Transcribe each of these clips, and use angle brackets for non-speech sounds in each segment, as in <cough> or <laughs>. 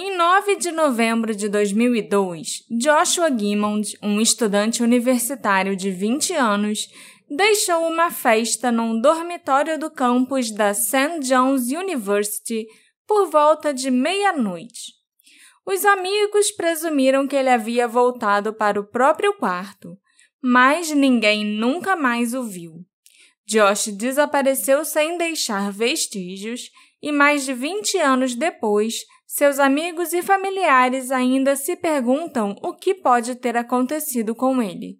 Em 9 de novembro de 2002, Joshua Gimmond, um estudante universitário de 20 anos, deixou uma festa num dormitório do campus da St. John's University por volta de meia-noite. Os amigos presumiram que ele havia voltado para o próprio quarto, mas ninguém nunca mais o viu. Josh desapareceu sem deixar vestígios e mais de 20 anos depois seus amigos e familiares ainda se perguntam o que pode ter acontecido com ele.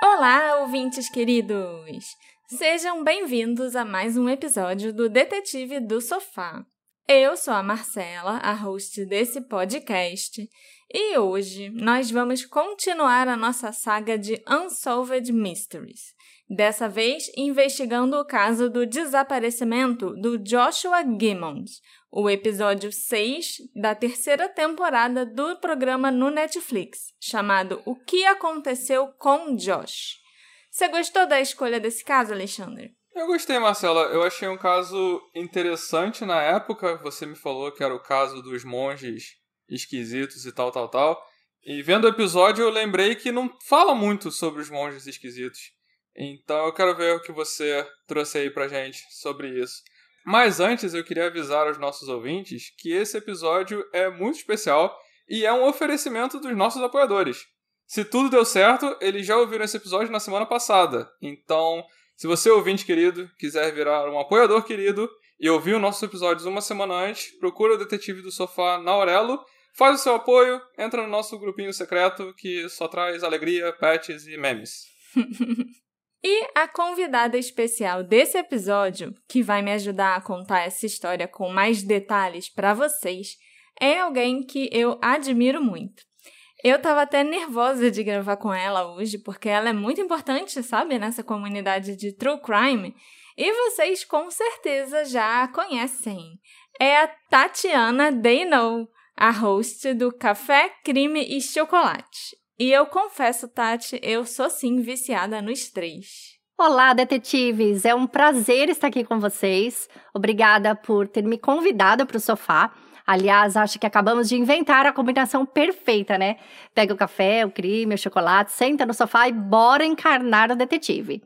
Olá, ouvintes queridos! Sejam bem-vindos a mais um episódio do Detetive do Sofá. Eu sou a Marcela, a host desse podcast, e hoje nós vamos continuar a nossa saga de Unsolved Mysteries. Dessa vez, investigando o caso do desaparecimento do Joshua Gimmons, o episódio 6 da terceira temporada do programa no Netflix, chamado O que aconteceu com Josh. Você gostou da escolha desse caso, Alexandre? Eu gostei, Marcela. Eu achei um caso interessante na época. Você me falou que era o caso dos monges esquisitos e tal, tal, tal. E vendo o episódio, eu lembrei que não fala muito sobre os monges esquisitos. Então eu quero ver o que você trouxe aí pra gente sobre isso. Mas antes, eu queria avisar aos nossos ouvintes que esse episódio é muito especial e é um oferecimento dos nossos apoiadores. Se tudo deu certo, eles já ouviram esse episódio na semana passada. Então, se você, ouvinte querido, quiser virar um apoiador querido e ouvir os nossos episódios uma semana antes, procura o Detetive do Sofá na Aurelo, faz o seu apoio, entra no nosso grupinho secreto que só traz alegria, pets e memes. <laughs> E a convidada especial desse episódio, que vai me ajudar a contar essa história com mais detalhes para vocês, é alguém que eu admiro muito. Eu tava até nervosa de gravar com ela hoje, porque ela é muito importante, sabe, nessa comunidade de true crime. E vocês com certeza já a conhecem. É a Tatiana Dayno, a host do Café, Crime e Chocolate. E eu confesso, Tati, eu sou sim viciada nos três. Olá, detetives! É um prazer estar aqui com vocês. Obrigada por ter me convidado para o sofá. Aliás, acho que acabamos de inventar a combinação perfeita, né? Pega o café, o crime, o chocolate, senta no sofá e bora encarnar o detetive.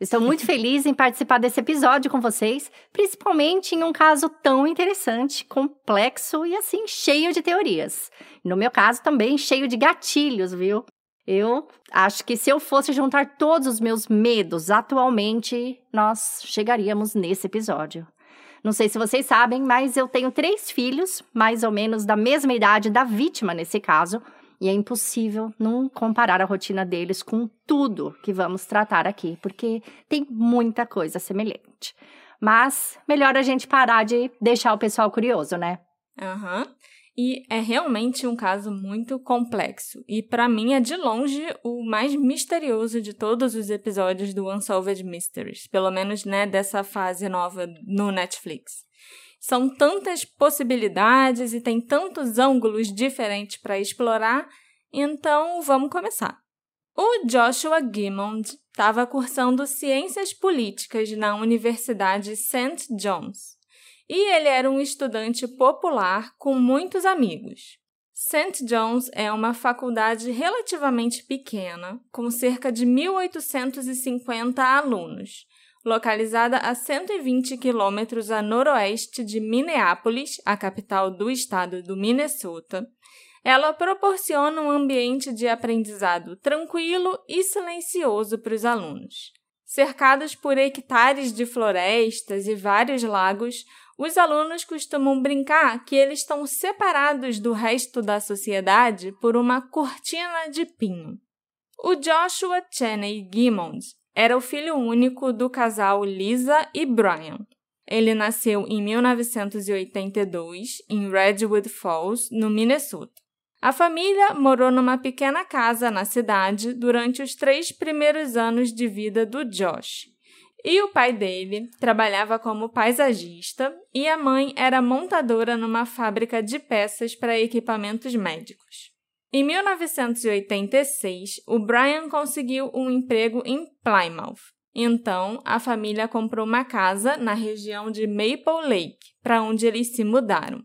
Estou muito <laughs> feliz em participar desse episódio com vocês, principalmente em um caso tão interessante, complexo e assim cheio de teorias. No meu caso também cheio de gatilhos, viu? Eu acho que se eu fosse juntar todos os meus medos atualmente, nós chegaríamos nesse episódio. Não sei se vocês sabem, mas eu tenho três filhos, mais ou menos da mesma idade da vítima nesse caso, e é impossível não comparar a rotina deles com tudo que vamos tratar aqui, porque tem muita coisa semelhante. Mas melhor a gente parar de deixar o pessoal curioso, né? Aham. Uhum. E é realmente um caso muito complexo. E para mim é de longe o mais misterioso de todos os episódios do Unsolved Mysteries, pelo menos né, dessa fase nova no Netflix. São tantas possibilidades e tem tantos ângulos diferentes para explorar, então vamos começar. O Joshua Gimmond estava cursando Ciências Políticas na Universidade St. John's e ele era um estudante popular com muitos amigos. St. John's é uma faculdade relativamente pequena, com cerca de 1.850 alunos, localizada a 120 quilômetros a noroeste de Minneapolis, a capital do estado do Minnesota. Ela proporciona um ambiente de aprendizado tranquilo e silencioso para os alunos. Cercados por hectares de florestas e vários lagos, os alunos costumam brincar que eles estão separados do resto da sociedade por uma cortina de pinho. O Joshua Cheney Gimmons era o filho único do casal Lisa e Brian. Ele nasceu em 1982 em Redwood Falls, no Minnesota. A família morou numa pequena casa na cidade durante os três primeiros anos de vida do Josh E o pai dele trabalhava como paisagista e a mãe era montadora numa fábrica de peças para equipamentos médicos. Em 1986, o Brian conseguiu um emprego em Plymouth. Então, a família comprou uma casa na região de Maple Lake, para onde eles se mudaram.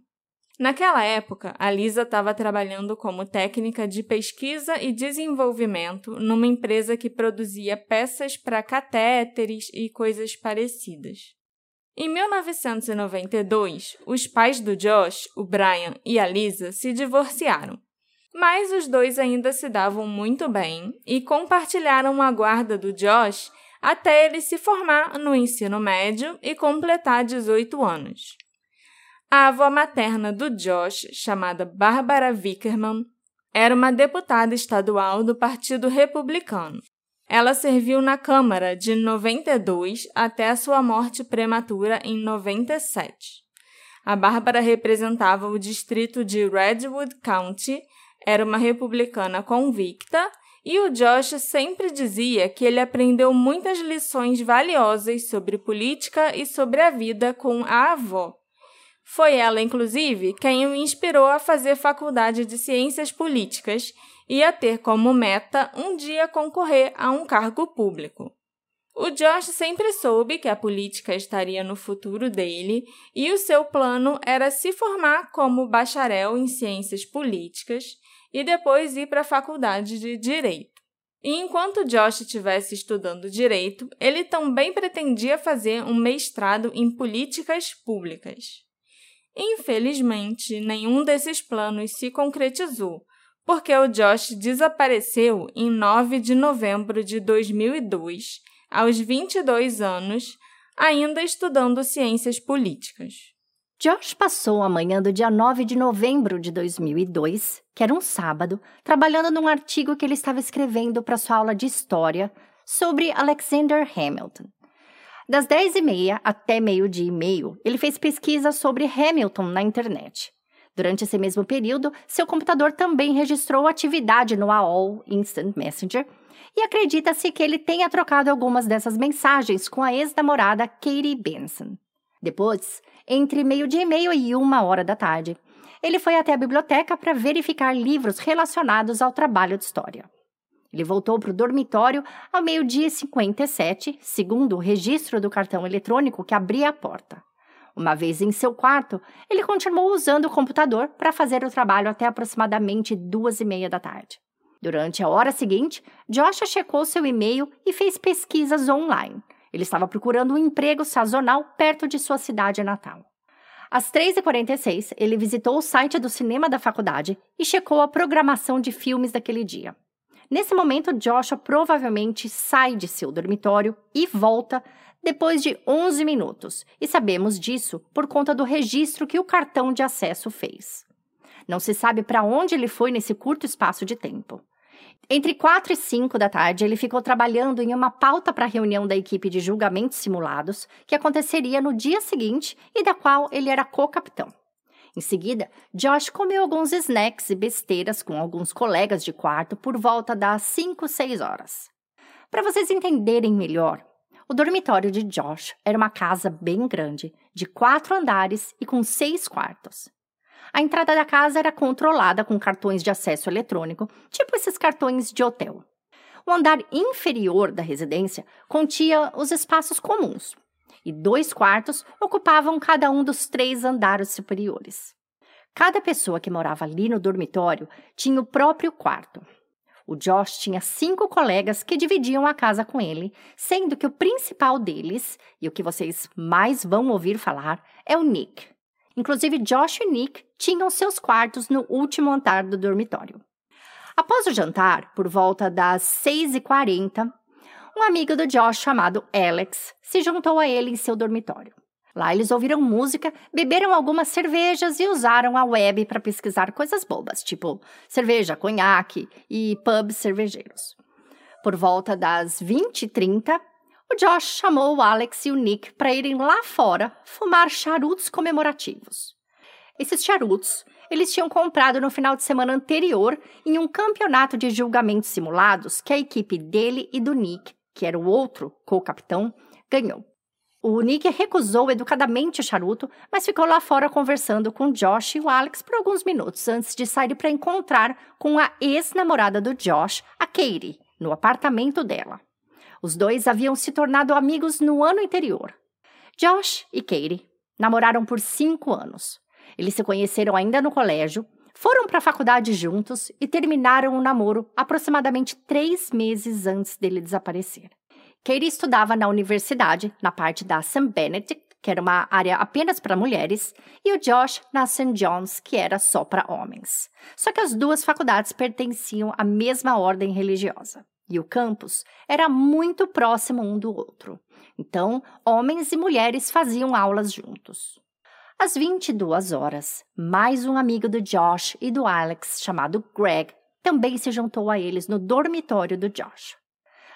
Naquela época, a Lisa estava trabalhando como técnica de pesquisa e desenvolvimento numa empresa que produzia peças para catéteres e coisas parecidas. Em 1992, os pais do Josh, o Brian e a Lisa, se divorciaram. Mas os dois ainda se davam muito bem e compartilharam a guarda do Josh até ele se formar no ensino médio e completar 18 anos. A avó materna do Josh, chamada Barbara Vickerman, era uma deputada estadual do Partido Republicano. Ela serviu na Câmara de 92 até a sua morte prematura em 97. A Bárbara representava o distrito de Redwood County, era uma republicana convicta, e o Josh sempre dizia que ele aprendeu muitas lições valiosas sobre política e sobre a vida com a avó. Foi ela, inclusive, quem o inspirou a fazer faculdade de Ciências Políticas e a ter como meta um dia concorrer a um cargo público. O Josh sempre soube que a política estaria no futuro dele e o seu plano era se formar como bacharel em ciências políticas e depois ir para a faculdade de direito. E enquanto Josh estivesse estudando direito, ele também pretendia fazer um mestrado em políticas públicas. Infelizmente, nenhum desses planos se concretizou, porque o Josh desapareceu em 9 de novembro de 2002, aos 22 anos, ainda estudando ciências políticas. Josh passou a manhã do dia 9 de novembro de 2002, que era um sábado, trabalhando num artigo que ele estava escrevendo para sua aula de história sobre Alexander Hamilton. Das 10h30 até meio-dia e meio, ele fez pesquisa sobre Hamilton na internet. Durante esse mesmo período, seu computador também registrou atividade no AOL Instant Messenger e acredita-se que ele tenha trocado algumas dessas mensagens com a ex-namorada Katie Benson. Depois, entre meio-dia e meio e uma hora da tarde, ele foi até a biblioteca para verificar livros relacionados ao trabalho de história. Ele voltou para o dormitório ao meio-dia e 57, segundo o registro do cartão eletrônico que abria a porta. Uma vez em seu quarto, ele continuou usando o computador para fazer o trabalho até aproximadamente duas e meia da tarde. Durante a hora seguinte, Josh checou seu e-mail e fez pesquisas online. Ele estava procurando um emprego sazonal perto de sua cidade natal. Às 3h46, ele visitou o site do cinema da faculdade e checou a programação de filmes daquele dia. Nesse momento, Joshua provavelmente sai de seu dormitório e volta depois de 11 minutos, e sabemos disso por conta do registro que o cartão de acesso fez. Não se sabe para onde ele foi nesse curto espaço de tempo. Entre 4 e 5 da tarde, ele ficou trabalhando em uma pauta para a reunião da equipe de julgamentos simulados, que aconteceria no dia seguinte e da qual ele era co-capitão. Em seguida, Josh comeu alguns snacks e besteiras com alguns colegas de quarto por volta das 5, 6 horas. Para vocês entenderem melhor, o dormitório de Josh era uma casa bem grande, de quatro andares e com seis quartos. A entrada da casa era controlada com cartões de acesso eletrônico, tipo esses cartões de hotel. O andar inferior da residência continha os espaços comuns, e dois quartos ocupavam cada um dos três andares superiores. Cada pessoa que morava ali no dormitório tinha o próprio quarto. O Josh tinha cinco colegas que dividiam a casa com ele, sendo que o principal deles, e o que vocês mais vão ouvir falar, é o Nick. Inclusive, Josh e Nick tinham seus quartos no último andar do dormitório. Após o jantar, por volta das 6h40, um amigo do Josh chamado Alex se juntou a ele em seu dormitório. Lá eles ouviram música, beberam algumas cervejas e usaram a web para pesquisar coisas bobas, tipo cerveja, conhaque e pubs cervejeiros. Por volta das 20h30, o Josh chamou o Alex e o Nick para irem lá fora fumar charutos comemorativos. Esses charutos eles tinham comprado no final de semana anterior em um campeonato de julgamentos simulados que a equipe dele e do Nick que era o outro co-capitão, ganhou. O Nick recusou educadamente o charuto, mas ficou lá fora conversando com Josh e o Alex por alguns minutos antes de sair para encontrar com a ex-namorada do Josh, a Katie, no apartamento dela. Os dois haviam se tornado amigos no ano anterior. Josh e Katie namoraram por cinco anos. Eles se conheceram ainda no colégio, foram para a faculdade juntos e terminaram o namoro aproximadamente três meses antes dele desaparecer. Katie estudava na universidade, na parte da St. Benedict, que era uma área apenas para mulheres, e o Josh na St. John's, que era só para homens. Só que as duas faculdades pertenciam à mesma ordem religiosa. E o campus era muito próximo um do outro. Então, homens e mulheres faziam aulas juntos. Às 22 horas, mais um amigo do Josh e do Alex, chamado Greg, também se juntou a eles no dormitório do Josh.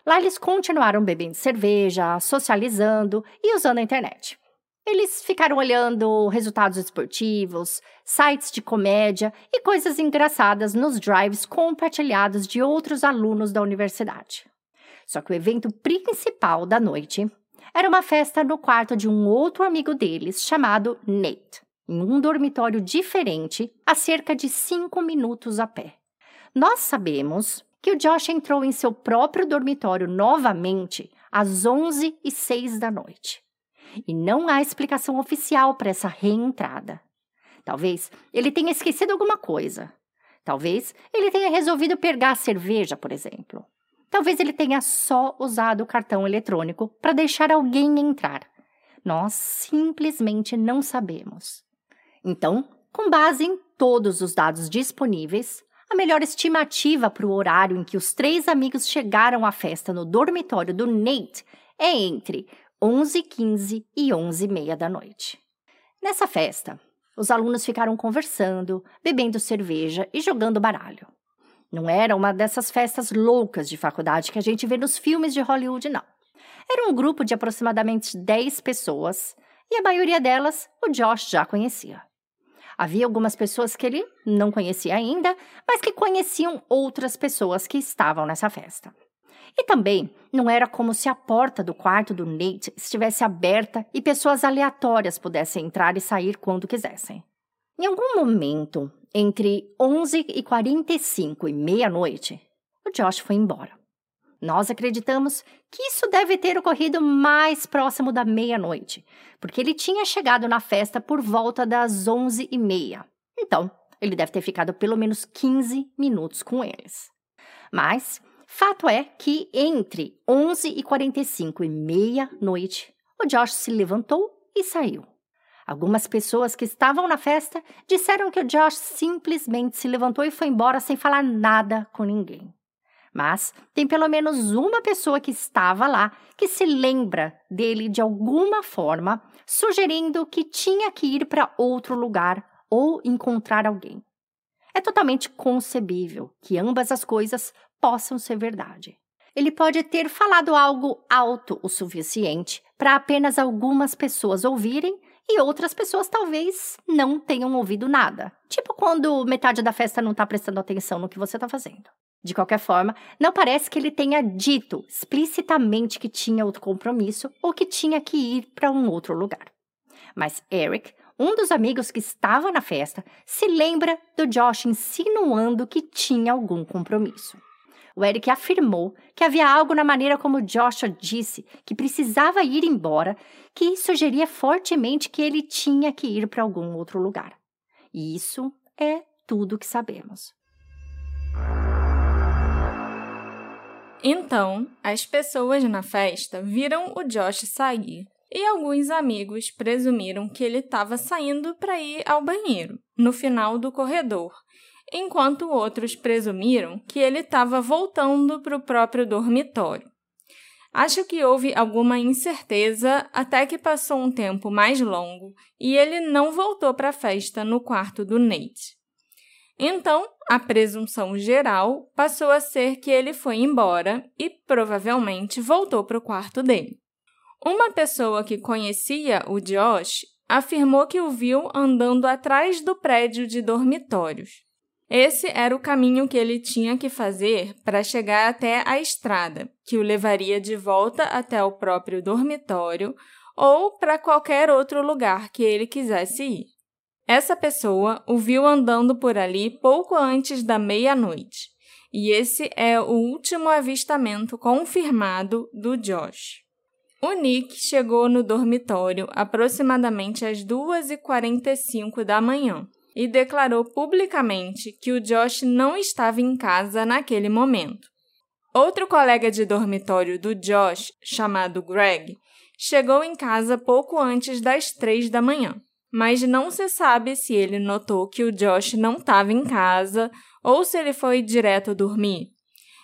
Lá eles continuaram bebendo cerveja, socializando e usando a internet. Eles ficaram olhando resultados esportivos, sites de comédia e coisas engraçadas nos drives compartilhados de outros alunos da universidade. Só que o evento principal da noite era uma festa no quarto de um outro amigo deles chamado Nate, em um dormitório diferente, a cerca de cinco minutos a pé. Nós sabemos que o Josh entrou em seu próprio dormitório novamente às 11 e 6 da noite. E não há explicação oficial para essa reentrada. Talvez ele tenha esquecido alguma coisa. Talvez ele tenha resolvido pegar a cerveja, por exemplo. Talvez ele tenha só usado o cartão eletrônico para deixar alguém entrar. Nós simplesmente não sabemos. Então, com base em todos os dados disponíveis, a melhor estimativa para o horário em que os três amigos chegaram à festa no dormitório do Nate é entre 11h15 e 11h30 da noite. Nessa festa, os alunos ficaram conversando, bebendo cerveja e jogando baralho. Não era uma dessas festas loucas de faculdade que a gente vê nos filmes de Hollywood, não. Era um grupo de aproximadamente 10 pessoas e a maioria delas o Josh já conhecia. Havia algumas pessoas que ele não conhecia ainda, mas que conheciam outras pessoas que estavam nessa festa. E também não era como se a porta do quarto do Nate estivesse aberta e pessoas aleatórias pudessem entrar e sair quando quisessem. Em algum momento, entre 11 e 45 e meia-noite, o Josh foi embora. Nós acreditamos que isso deve ter ocorrido mais próximo da meia-noite, porque ele tinha chegado na festa por volta das onze e meia. Então, ele deve ter ficado pelo menos 15 minutos com eles. Mas, fato é que entre 11 e 45 e meia-noite, o Josh se levantou e saiu. Algumas pessoas que estavam na festa disseram que o Josh simplesmente se levantou e foi embora sem falar nada com ninguém. Mas tem pelo menos uma pessoa que estava lá que se lembra dele de alguma forma, sugerindo que tinha que ir para outro lugar ou encontrar alguém. É totalmente concebível que ambas as coisas possam ser verdade. Ele pode ter falado algo alto o suficiente para apenas algumas pessoas ouvirem e outras pessoas talvez não tenham ouvido nada. Tipo quando metade da festa não está prestando atenção no que você está fazendo. De qualquer forma, não parece que ele tenha dito explicitamente que tinha outro compromisso ou que tinha que ir para um outro lugar. Mas Eric, um dos amigos que estava na festa, se lembra do Josh insinuando que tinha algum compromisso. O Eric afirmou que havia algo na maneira como Joshua disse que precisava ir embora que sugeria fortemente que ele tinha que ir para algum outro lugar. E isso é tudo que sabemos. Então, as pessoas na festa viram o Josh sair e alguns amigos presumiram que ele estava saindo para ir ao banheiro, no final do corredor, enquanto outros presumiram que ele estava voltando para o próprio dormitório. Acho que houve alguma incerteza até que passou um tempo mais longo e ele não voltou para a festa no quarto do Nate. Então, a presunção geral passou a ser que ele foi embora e provavelmente voltou para o quarto dele. Uma pessoa que conhecia o Josh afirmou que o viu andando atrás do prédio de dormitórios. Esse era o caminho que ele tinha que fazer para chegar até a estrada, que o levaria de volta até o próprio dormitório ou para qualquer outro lugar que ele quisesse ir. Essa pessoa o viu andando por ali pouco antes da meia-noite, e esse é o último avistamento confirmado do Josh. O Nick chegou no dormitório aproximadamente às 2h45 da manhã e declarou publicamente que o Josh não estava em casa naquele momento. Outro colega de dormitório do Josh, chamado Greg, chegou em casa pouco antes das três da manhã, mas não se sabe se ele notou que o Josh não estava em casa ou se ele foi direto dormir.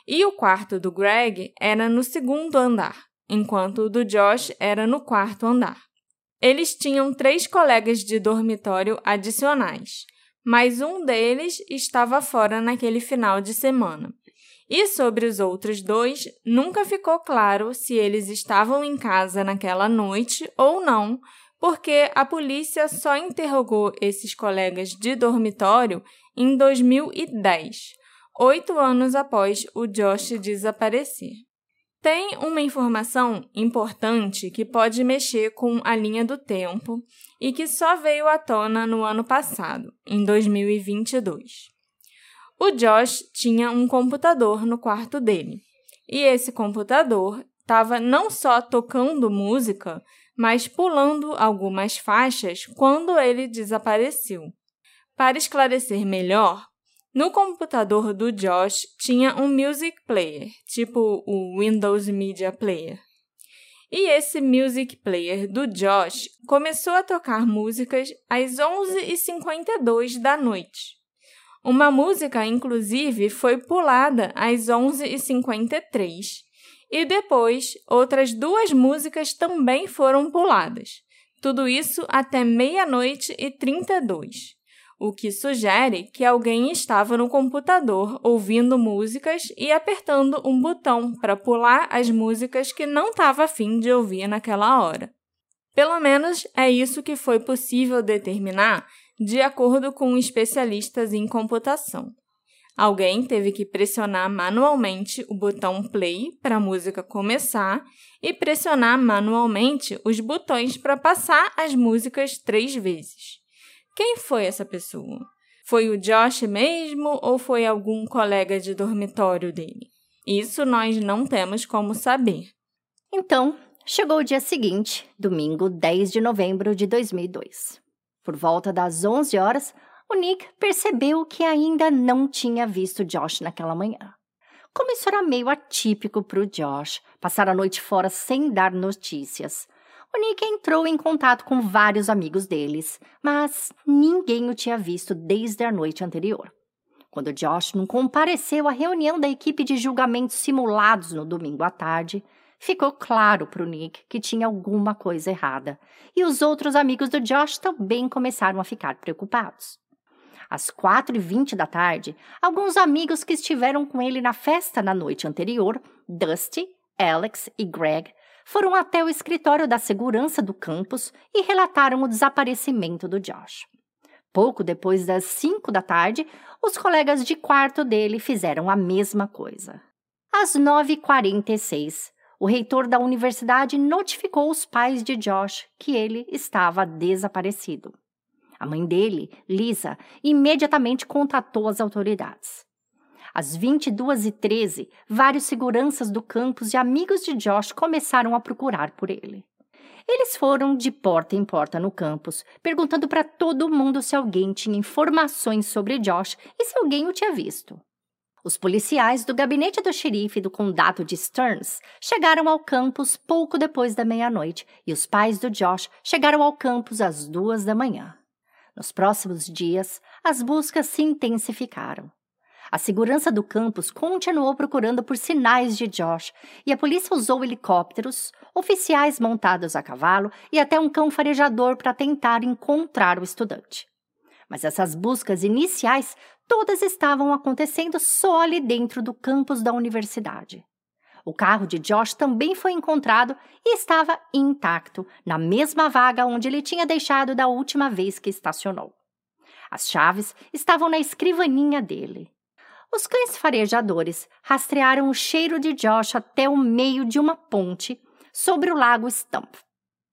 E o quarto do Greg era no segundo andar, enquanto o do Josh era no quarto andar. Eles tinham três colegas de dormitório adicionais, mas um deles estava fora naquele final de semana. E sobre os outros dois, nunca ficou claro se eles estavam em casa naquela noite ou não, porque a polícia só interrogou esses colegas de dormitório em 2010, oito anos após o Josh desaparecer. Tem uma informação importante que pode mexer com a linha do tempo e que só veio à tona no ano passado, em 2022. O Josh tinha um computador no quarto dele, e esse computador estava não só tocando música, mas pulando algumas faixas quando ele desapareceu. Para esclarecer melhor, no computador do Josh tinha um music player, tipo o Windows Media Player. E esse music player do Josh começou a tocar músicas às 11h52 da noite. Uma música, inclusive, foi pulada às 11h53. E depois, outras duas músicas também foram puladas. Tudo isso até meia-noite e 32 o que sugere que alguém estava no computador ouvindo músicas e apertando um botão para pular as músicas que não estava afim de ouvir naquela hora. Pelo menos é isso que foi possível determinar de acordo com especialistas em computação. Alguém teve que pressionar manualmente o botão play para a música começar e pressionar manualmente os botões para passar as músicas três vezes. Quem foi essa pessoa? Foi o Josh mesmo ou foi algum colega de dormitório dele? Isso nós não temos como saber. Então, chegou o dia seguinte, domingo 10 de novembro de 2002. Por volta das 11 horas, o Nick percebeu que ainda não tinha visto Josh naquela manhã. Como isso era meio atípico para o Josh, passar a noite fora sem dar notícias, o Nick entrou em contato com vários amigos deles, mas ninguém o tinha visto desde a noite anterior. Quando Josh não compareceu à reunião da equipe de julgamentos simulados no domingo à tarde, ficou claro para o Nick que tinha alguma coisa errada, e os outros amigos do Josh também começaram a ficar preocupados. Às quatro e vinte da tarde, alguns amigos que estiveram com ele na festa na noite anterior, Dusty, Alex e Greg, foram até o escritório da segurança do campus e relataram o desaparecimento do Josh. Pouco depois das 5 da tarde, os colegas de quarto dele fizeram a mesma coisa. Às 9h46, o reitor da universidade notificou os pais de Josh que ele estava desaparecido. A mãe dele, Lisa, imediatamente contatou as autoridades. Às 22h13, vários seguranças do campus e amigos de Josh começaram a procurar por ele. Eles foram de porta em porta no campus, perguntando para todo mundo se alguém tinha informações sobre Josh e se alguém o tinha visto. Os policiais do gabinete do xerife do condado de Stearns chegaram ao campus pouco depois da meia-noite e os pais do Josh chegaram ao campus às duas da manhã. Nos próximos dias, as buscas se intensificaram. A segurança do campus continuou procurando por sinais de Josh e a polícia usou helicópteros, oficiais montados a cavalo e até um cão farejador para tentar encontrar o estudante. Mas essas buscas iniciais todas estavam acontecendo só ali dentro do campus da universidade. O carro de Josh também foi encontrado e estava intacto, na mesma vaga onde ele tinha deixado da última vez que estacionou. As chaves estavam na escrivaninha dele. Os cães farejadores rastrearam o cheiro de Josh até o meio de uma ponte sobre o lago Stump.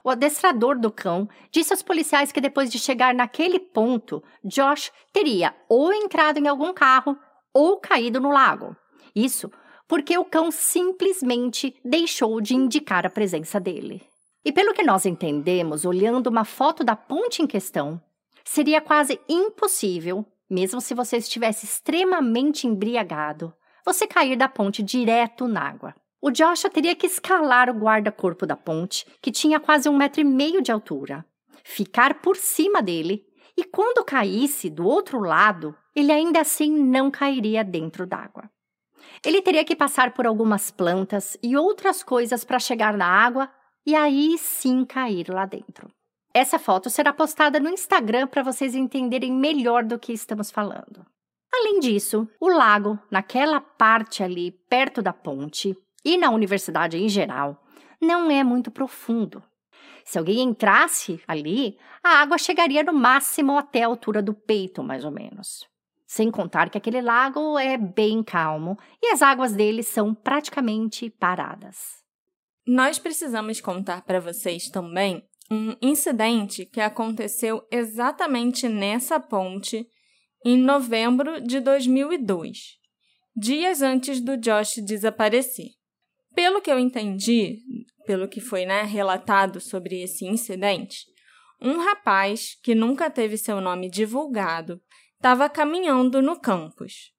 O adestrador do cão disse aos policiais que depois de chegar naquele ponto, Josh teria ou entrado em algum carro ou caído no lago. Isso porque o cão simplesmente deixou de indicar a presença dele. E pelo que nós entendemos, olhando uma foto da ponte em questão, seria quase impossível, mesmo se você estivesse extremamente embriagado, você cair da ponte direto na água. O Joshua teria que escalar o guarda-corpo da ponte, que tinha quase um metro e meio de altura, ficar por cima dele e, quando caísse do outro lado, ele ainda assim não cairia dentro d'água. Ele teria que passar por algumas plantas e outras coisas para chegar na água e aí sim cair lá dentro. Essa foto será postada no Instagram para vocês entenderem melhor do que estamos falando. Além disso, o lago, naquela parte ali perto da ponte, e na universidade em geral, não é muito profundo. Se alguém entrasse ali, a água chegaria no máximo até a altura do peito, mais ou menos. Sem contar que aquele lago é bem calmo e as águas dele são praticamente paradas. Nós precisamos contar para vocês também um incidente que aconteceu exatamente nessa ponte em novembro de 2002, dias antes do Josh desaparecer. Pelo que eu entendi, pelo que foi né, relatado sobre esse incidente, um rapaz que nunca teve seu nome divulgado estava caminhando no campus.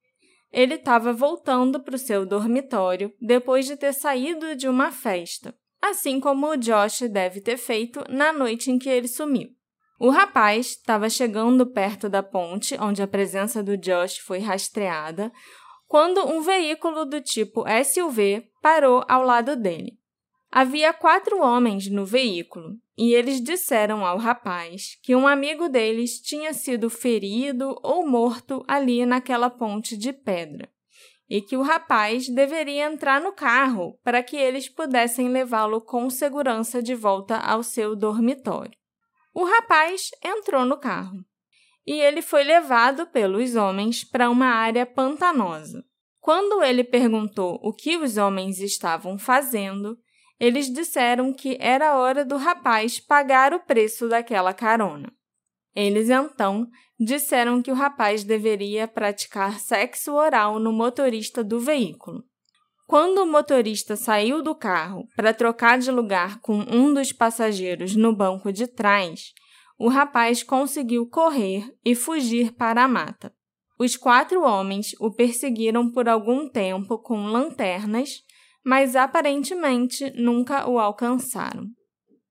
Ele estava voltando para o seu dormitório depois de ter saído de uma festa, assim como o Josh deve ter feito na noite em que ele sumiu. O rapaz estava chegando perto da ponte onde a presença do Josh foi rastreada quando um veículo do tipo SUV parou ao lado dele. Havia quatro homens no veículo e eles disseram ao rapaz que um amigo deles tinha sido ferido ou morto ali naquela ponte de pedra e que o rapaz deveria entrar no carro para que eles pudessem levá-lo com segurança de volta ao seu dormitório. O rapaz entrou no carro e ele foi levado pelos homens para uma área pantanosa. Quando ele perguntou o que os homens estavam fazendo, eles disseram que era hora do rapaz pagar o preço daquela carona. Eles então disseram que o rapaz deveria praticar sexo oral no motorista do veículo. Quando o motorista saiu do carro para trocar de lugar com um dos passageiros no banco de trás, o rapaz conseguiu correr e fugir para a mata. Os quatro homens o perseguiram por algum tempo com lanternas, mas aparentemente nunca o alcançaram.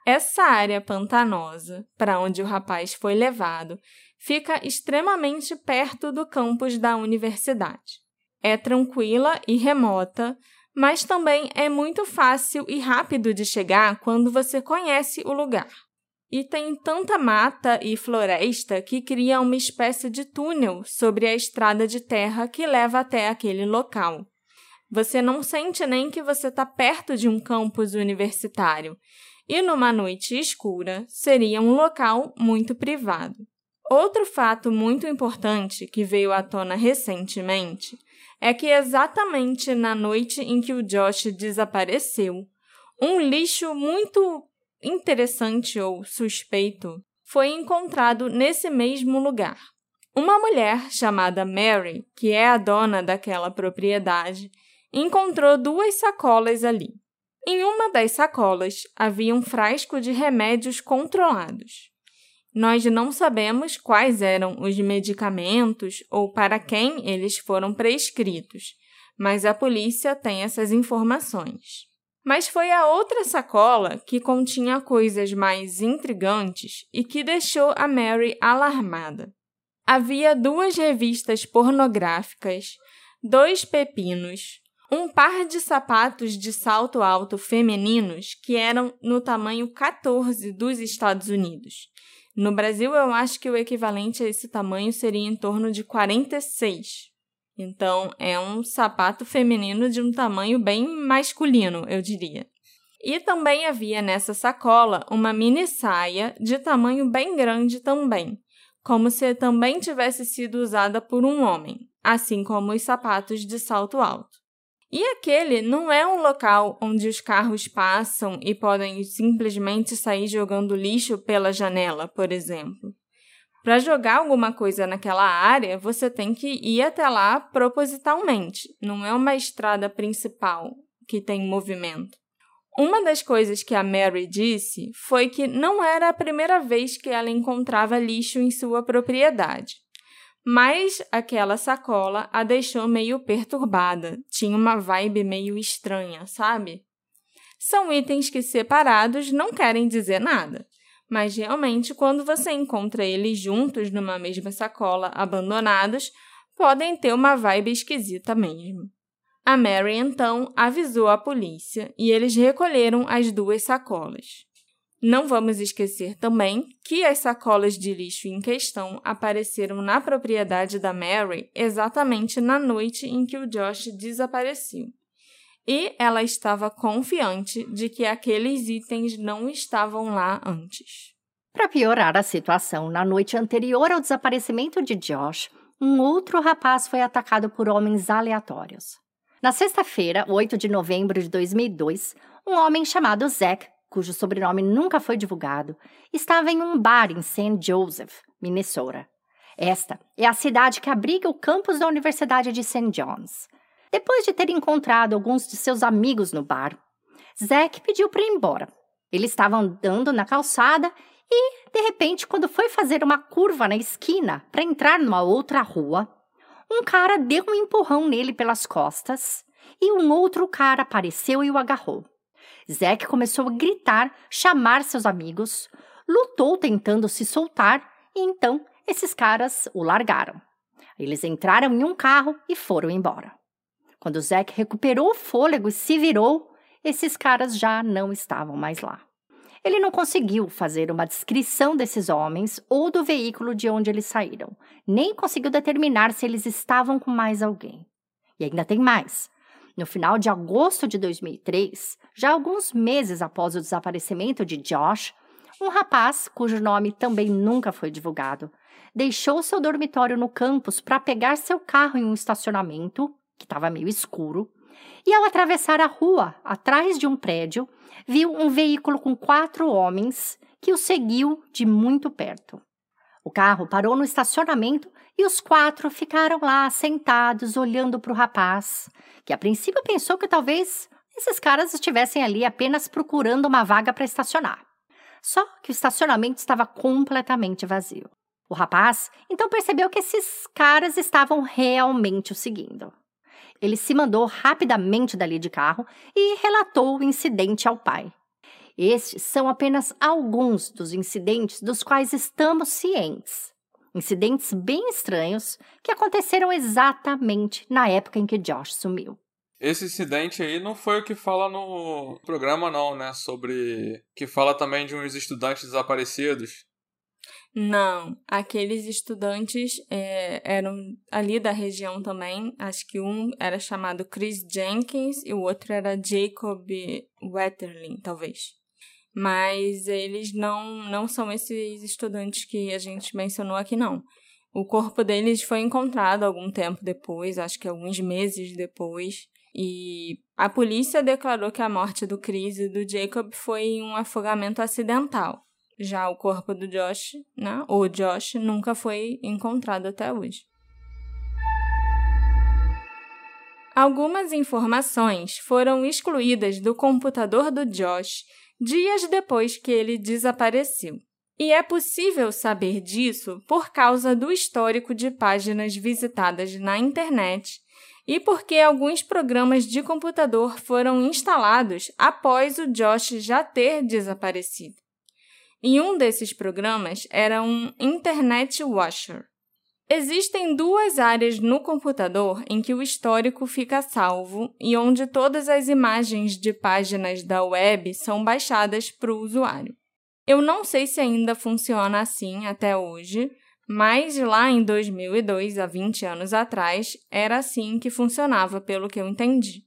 Essa área pantanosa, para onde o rapaz foi levado, fica extremamente perto do campus da universidade. É tranquila e remota, mas também é muito fácil e rápido de chegar quando você conhece o lugar. E tem tanta mata e floresta que cria uma espécie de túnel sobre a estrada de terra que leva até aquele local. Você não sente nem que você está perto de um campus universitário, e numa noite escura seria um local muito privado. Outro fato muito importante que veio à tona recentemente é que exatamente na noite em que o Josh desapareceu, um lixo muito interessante ou suspeito foi encontrado nesse mesmo lugar. Uma mulher chamada Mary, que é a dona daquela propriedade, encontrou duas sacolas ali. Em uma das sacolas havia um frasco de remédios controlados. Nós não sabemos quais eram os medicamentos ou para quem eles foram prescritos, mas a polícia tem essas informações. Mas foi a outra sacola que continha coisas mais intrigantes e que deixou a Mary alarmada. Havia duas revistas pornográficas, dois pepinos, um par de sapatos de salto alto femininos que eram no tamanho 14 dos Estados Unidos. No Brasil, eu acho que o equivalente a esse tamanho seria em torno de 46. Então, é um sapato feminino de um tamanho bem masculino, eu diria. E também havia nessa sacola uma mini saia de tamanho bem grande também, como se também tivesse sido usada por um homem, assim como os sapatos de salto alto. E aquele não é um local onde os carros passam e podem simplesmente sair jogando lixo pela janela, por exemplo. Para jogar alguma coisa naquela área, você tem que ir até lá propositalmente, não é uma estrada principal que tem movimento. Uma das coisas que a Mary disse foi que não era a primeira vez que ela encontrava lixo em sua propriedade. Mas aquela sacola a deixou meio perturbada, tinha uma vibe meio estranha, sabe? São itens que separados não querem dizer nada, mas realmente quando você encontra eles juntos numa mesma sacola, abandonados, podem ter uma vibe esquisita mesmo. A Mary então avisou a polícia e eles recolheram as duas sacolas. Não vamos esquecer também que as sacolas de lixo em questão apareceram na propriedade da Mary exatamente na noite em que o Josh desapareceu. E ela estava confiante de que aqueles itens não estavam lá antes. Para piorar a situação, na noite anterior ao desaparecimento de Josh, um outro rapaz foi atacado por homens aleatórios. Na sexta-feira, 8 de novembro de 2002, um homem chamado Zack cujo sobrenome nunca foi divulgado, estava em um bar em St. Joseph, Minnesota. Esta é a cidade que abriga o campus da Universidade de St. John's. Depois de ter encontrado alguns de seus amigos no bar, Zack pediu para ir embora. Ele estava andando na calçada e, de repente, quando foi fazer uma curva na esquina para entrar numa outra rua, um cara deu um empurrão nele pelas costas e um outro cara apareceu e o agarrou. Zack começou a gritar, chamar seus amigos, lutou tentando se soltar e então esses caras o largaram. Eles entraram em um carro e foram embora. Quando Zack recuperou o fôlego e se virou, esses caras já não estavam mais lá. Ele não conseguiu fazer uma descrição desses homens ou do veículo de onde eles saíram, nem conseguiu determinar se eles estavam com mais alguém. E ainda tem mais. No final de agosto de 2003, já alguns meses após o desaparecimento de Josh, um rapaz, cujo nome também nunca foi divulgado, deixou seu dormitório no campus para pegar seu carro em um estacionamento, que estava meio escuro, e ao atravessar a rua, atrás de um prédio, viu um veículo com quatro homens que o seguiu de muito perto. O carro parou no estacionamento e os quatro ficaram lá sentados olhando para o rapaz, que a princípio pensou que talvez esses caras estivessem ali apenas procurando uma vaga para estacionar. Só que o estacionamento estava completamente vazio. O rapaz então percebeu que esses caras estavam realmente o seguindo. Ele se mandou rapidamente dali de carro e relatou o incidente ao pai. Estes são apenas alguns dos incidentes dos quais estamos cientes incidentes bem estranhos que aconteceram exatamente na época em que Josh sumiu. Esse incidente aí não foi o que fala no programa, não, né? Sobre. que fala também de uns estudantes desaparecidos. Não, aqueles estudantes é, eram ali da região também. Acho que um era chamado Chris Jenkins e o outro era Jacob Wetterling, talvez mas eles não, não são esses estudantes que a gente mencionou aqui, não. O corpo deles foi encontrado algum tempo depois, acho que alguns meses depois, e a polícia declarou que a morte do Chris e do Jacob foi um afogamento acidental. Já o corpo do Josh, né, ou Josh, nunca foi encontrado até hoje. Algumas informações foram excluídas do computador do Josh dias depois que ele desapareceu. E é possível saber disso por causa do histórico de páginas visitadas na internet e porque alguns programas de computador foram instalados após o Josh já ter desaparecido. E um desses programas era um Internet Washer. Existem duas áreas no computador em que o histórico fica salvo e onde todas as imagens de páginas da web são baixadas para o usuário. Eu não sei se ainda funciona assim até hoje, mas lá em 2002, há 20 anos atrás, era assim que funcionava, pelo que eu entendi.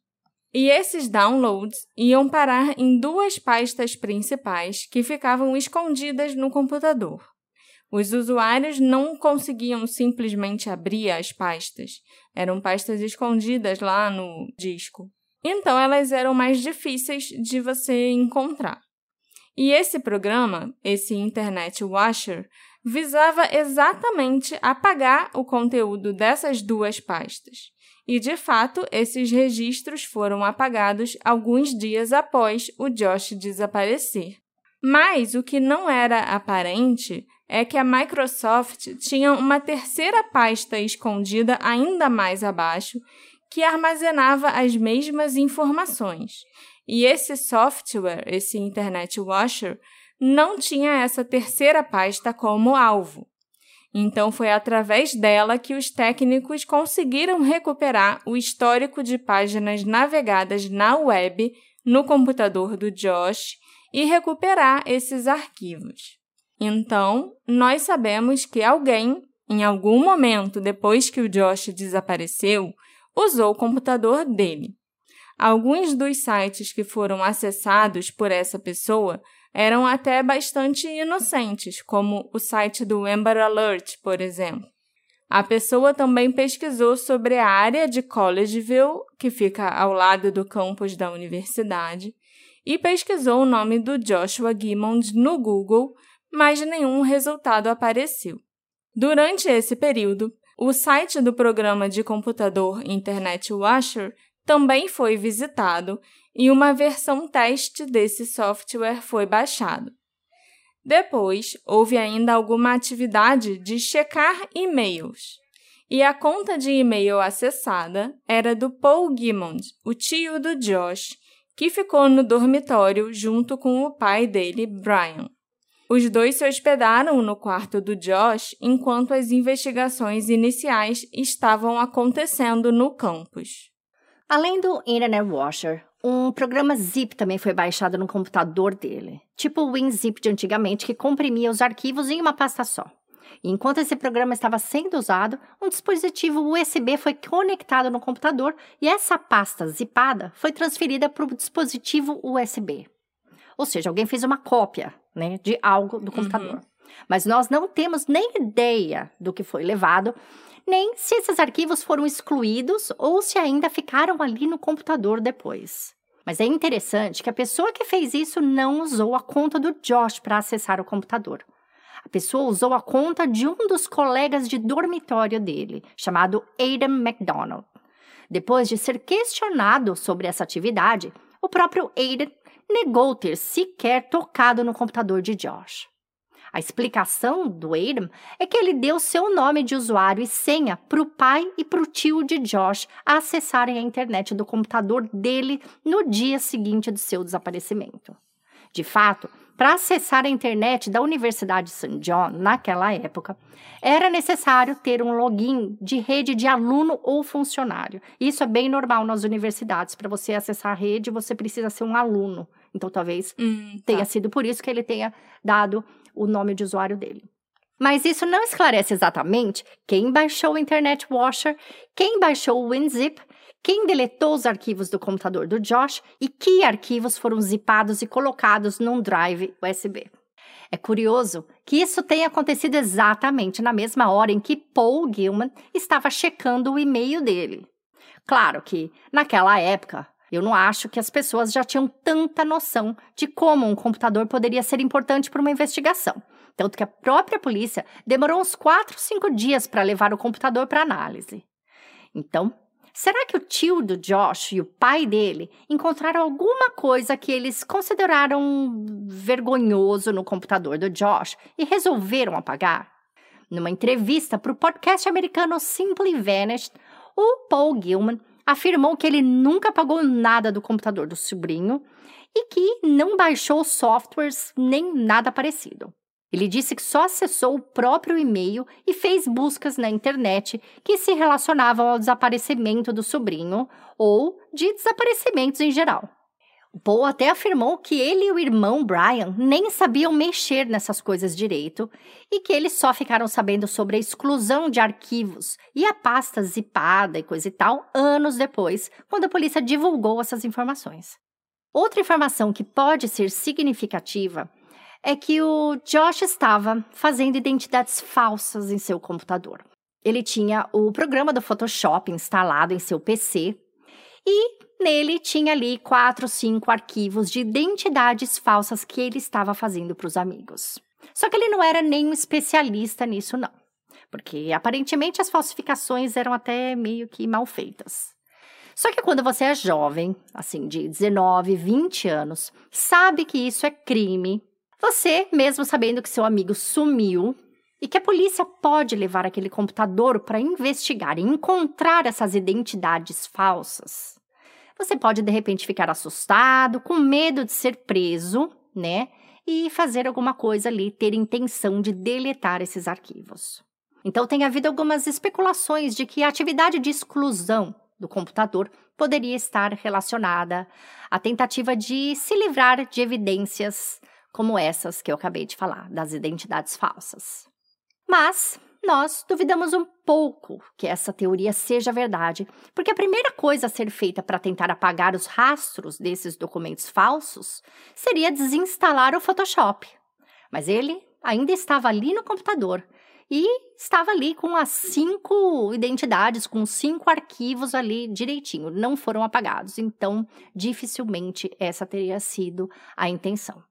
E esses downloads iam parar em duas pastas principais que ficavam escondidas no computador Os usuários não conseguiam simplesmente abrir as pastas. Eram pastas escondidas lá no disco. Então elas eram mais difíceis de você encontrar. E esse programa, esse Internet Washer, visava exatamente apagar o conteúdo dessas duas pastas. E de fato, esses registros foram apagados alguns dias após o Josh desaparecer. Mas o que não era aparente é que a Microsoft tinha uma terceira pasta escondida ainda mais abaixo que armazenava as mesmas informações. E esse software, esse Internet Washer, não tinha essa terceira pasta como alvo. Então foi através dela que os técnicos conseguiram recuperar o histórico de páginas navegadas na web no computador do Josh e recuperar esses arquivos. Então, nós sabemos que alguém, em algum momento depois que o Josh desapareceu, usou o computador dele. Alguns dos sites que foram acessados por essa pessoa eram até bastante inocentes, como o site do Amber Alert, por exemplo. A pessoa também pesquisou sobre a área de Collegeville, que fica ao lado do campus da universidade, e pesquisou o nome do Joshua Gimmond no Google mas nenhum resultado apareceu. Durante esse período, o site do programa de computador Internet Washer também foi visitado e uma versão teste desse software foi baixado. Depois, houve ainda alguma atividade de checar e-mails. E a conta de e-mail acessada era do Paul Gimmond, o tio do Josh, que ficou no dormitório junto com o pai dele, Brian. Os dois se hospedaram no quarto do Josh enquanto as investigações iniciais estavam acontecendo no campus. Além do Internet Washer, um programa zip também foi baixado no computador dele, tipo o WinZip de antigamente, que comprimia os arquivos em uma pasta só. E enquanto esse programa estava sendo usado, um dispositivo USB foi conectado no computador e essa pasta zipada foi transferida para o dispositivo USB. Ou seja, alguém fez uma cópia né, de algo do computador. Uhum. Mas nós não temos nem ideia do que foi levado, nem se esses arquivos foram excluídos ou se ainda ficaram ali no computador depois. Mas é interessante que a pessoa que fez isso não usou a conta do Josh para acessar o computador. A pessoa usou a conta de um dos colegas de dormitório dele, chamado Adam McDonald. Depois de ser questionado sobre essa atividade, o próprio Aiden negou ter sequer tocado no computador de Josh. A explicação do Adam é que ele deu seu nome de usuário e senha para o pai e para o tio de Josh acessarem a internet do computador dele no dia seguinte do seu desaparecimento. De fato, para acessar a internet da Universidade de St. John naquela época, era necessário ter um login de rede de aluno ou funcionário. Isso é bem normal nas universidades. Para você acessar a rede, você precisa ser um aluno. Então, talvez hum, tá. tenha sido por isso que ele tenha dado o nome de usuário dele. Mas isso não esclarece exatamente quem baixou o Internet Washer, quem baixou o WinZip, quem deletou os arquivos do computador do Josh e que arquivos foram zipados e colocados num drive USB. É curioso que isso tenha acontecido exatamente na mesma hora em que Paul Gilman estava checando o e-mail dele. Claro que, naquela época, eu não acho que as pessoas já tinham tanta noção de como um computador poderia ser importante para uma investigação. Tanto que a própria polícia demorou uns 4, 5 dias para levar o computador para análise. Então, será que o tio do Josh e o pai dele encontraram alguma coisa que eles consideraram vergonhoso no computador do Josh e resolveram apagar? Numa entrevista para o podcast americano Simply Vanished, o Paul Gilman afirmou que ele nunca pagou nada do computador do sobrinho e que não baixou softwares nem nada parecido. Ele disse que só acessou o próprio e-mail e fez buscas na internet que se relacionavam ao desaparecimento do sobrinho ou de desaparecimentos em geral. Paul até afirmou que ele e o irmão Brian nem sabiam mexer nessas coisas direito e que eles só ficaram sabendo sobre a exclusão de arquivos e a pasta zipada e coisa e tal anos depois, quando a polícia divulgou essas informações. Outra informação que pode ser significativa é que o Josh estava fazendo identidades falsas em seu computador. Ele tinha o programa do Photoshop instalado em seu PC e nele tinha ali quatro, cinco arquivos de identidades falsas que ele estava fazendo para os amigos. Só que ele não era nenhum especialista nisso, não. Porque aparentemente as falsificações eram até meio que mal feitas. Só que quando você é jovem, assim, de 19, 20 anos, sabe que isso é crime, você, mesmo sabendo que seu amigo sumiu e que a polícia pode levar aquele computador para investigar e encontrar essas identidades falsas, você pode de repente ficar assustado, com medo de ser preso, né? E fazer alguma coisa ali, ter intenção de deletar esses arquivos. Então, tem havido algumas especulações de que a atividade de exclusão do computador poderia estar relacionada à tentativa de se livrar de evidências como essas que eu acabei de falar, das identidades falsas. Mas nós duvidamos um pouco que essa teoria seja verdade, porque a primeira coisa a ser feita para tentar apagar os rastros desses documentos falsos seria desinstalar o Photoshop. Mas ele ainda estava ali no computador e estava ali com as cinco identidades, com cinco arquivos ali direitinho, não foram apagados. Então, dificilmente essa teria sido a intenção.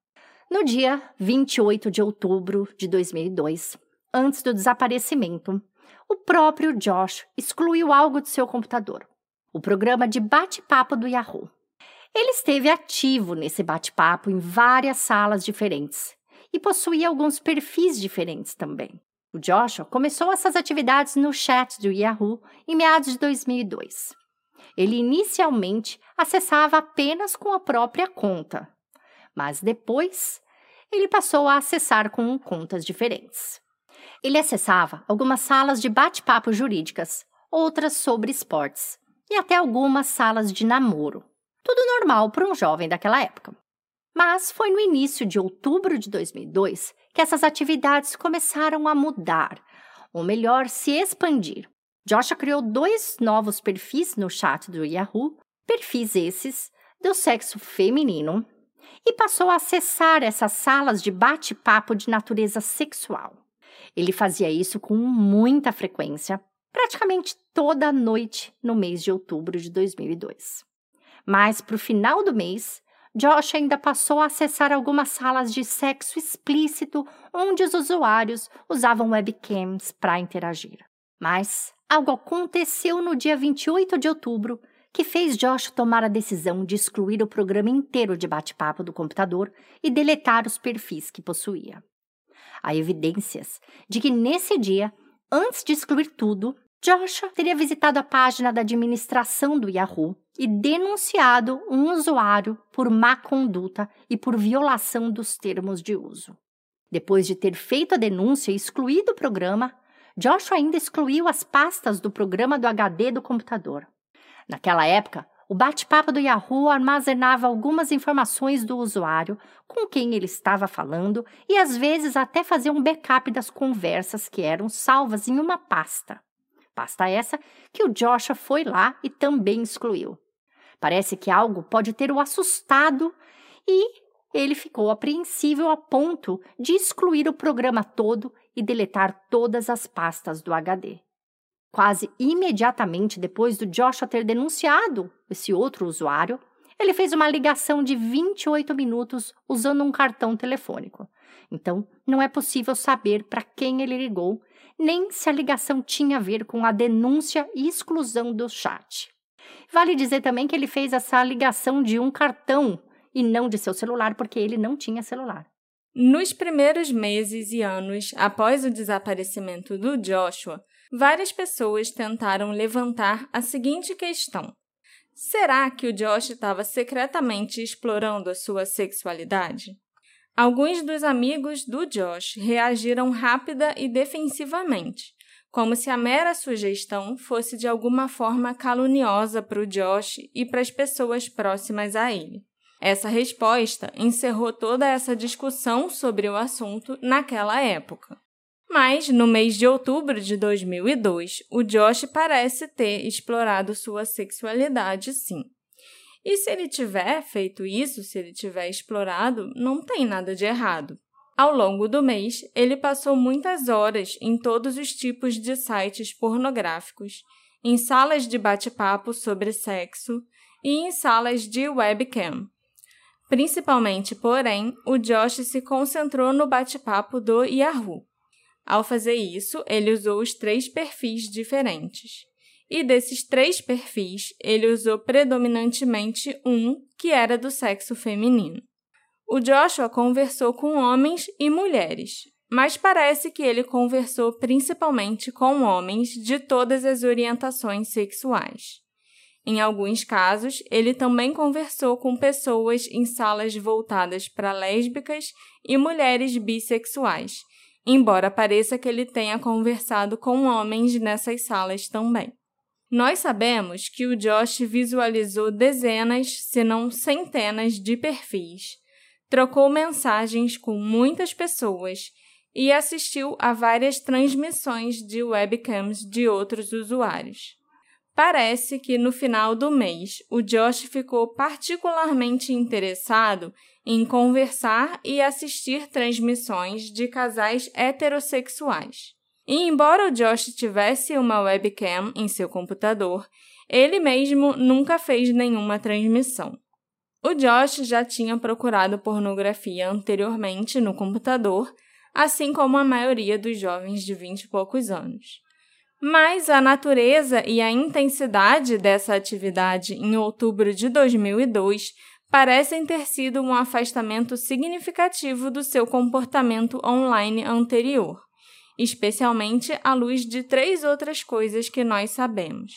No dia 28 de outubro de 2002, antes do desaparecimento, o próprio Josh excluiu algo de seu computador: o programa de bate-papo do Yahoo. Ele esteve ativo nesse bate-papo em várias salas diferentes e possuía alguns perfis diferentes também. O Joshua começou essas atividades no chat do Yahoo em meados de 2002. Ele inicialmente acessava apenas com a própria conta, mas depois ele passou a acessar com contas diferentes. Ele acessava algumas salas de bate-papo jurídicas, outras sobre esportes e até algumas salas de namoro. Tudo normal para um jovem daquela época. Mas foi no início de outubro de 2002 que essas atividades começaram a mudar, ou melhor, se expandir. Joshua criou dois novos perfis no chat do Yahoo, perfis esses do sexo feminino, e passou a acessar essas salas de bate-papo de natureza sexual. Ele fazia isso com muita frequência, praticamente toda noite no mês de outubro de 2002. Mas para o final do mês, Josh ainda passou a acessar algumas salas de sexo explícito onde os usuários usavam webcams para interagir. Mas algo aconteceu no dia 28 de outubro que fez Josh tomar a decisão de excluir o programa inteiro de bate-papo do computador e deletar os perfis que possuía. Há evidências de que nesse dia, antes de excluir tudo, Joshua teria visitado a página da administração do Yahoo e denunciado um usuário por má conduta e por violação dos termos de uso. Depois de ter feito a denúncia e excluído o programa, Joshua ainda excluiu as pastas do programa do HD do computador. Naquela época, o bate-papo do Yahoo armazenava algumas informações do usuário, com quem ele estava falando, e às vezes até fazia um backup das conversas que eram salvas em uma pasta. Pasta essa que o Joshua foi lá e também excluiu. Parece que algo pode ter o assustado e ele ficou apreensível a ponto de excluir o programa todo e deletar todas as pastas do HD. Quase imediatamente depois do Joshua ter denunciado esse outro usuário, ele fez uma ligação de 28 minutos usando um cartão telefônico. Então, não é possível saber para quem ele ligou, nem se a ligação tinha a ver com a denúncia e exclusão do chat. Vale dizer também que ele fez essa ligação de um cartão e não de seu celular, porque ele não tinha celular. Nos primeiros meses e anos após o desaparecimento do Joshua, várias pessoas tentaram levantar a seguinte questão: será que o Josh estava secretamente explorando a sua sexualidade? Alguns dos amigos do Josh reagiram rápida e defensivamente, como se a mera sugestão fosse de alguma forma caluniosa para o Josh e para as pessoas próximas a ele. Essa resposta encerrou toda essa discussão sobre o assunto naquela época. Mas, no mês de outubro de 2002, o Josh parece ter explorado sua sexualidade sim. E se ele tiver feito isso, se ele tiver explorado, não tem nada de errado. Ao longo do mês, ele passou muitas horas em todos os tipos de sites pornográficos, em salas de bate-papo sobre sexo e em salas de webcam. Principalmente, porém, o Josh se concentrou no bate-papo do Yahoo. Ao fazer isso, ele usou os três perfis diferentes. E desses três perfis, ele usou predominantemente um que era do sexo feminino. O Joshua conversou com homens e mulheres, mas parece que ele conversou principalmente com homens de todas as orientações sexuais. Em alguns casos, ele também conversou com pessoas em salas voltadas para lésbicas e mulheres bissexuais, embora pareça que ele tenha conversado com homens nessas salas também. Nós sabemos que o Josh visualizou dezenas, se não centenas, de perfis, trocou mensagens com muitas pessoas e assistiu a várias transmissões de webcams de outros usuários. Parece que no final do mês o Josh ficou particularmente interessado em conversar e assistir transmissões de casais heterossexuais. E embora o Josh tivesse uma webcam em seu computador, ele mesmo nunca fez nenhuma transmissão. O Josh já tinha procurado pornografia anteriormente no computador, assim como a maioria dos jovens de vinte e poucos anos. Mas a natureza e a intensidade dessa atividade em outubro de 2002 parecem ter sido um afastamento significativo do seu comportamento online anterior especialmente à luz de três outras coisas que nós sabemos.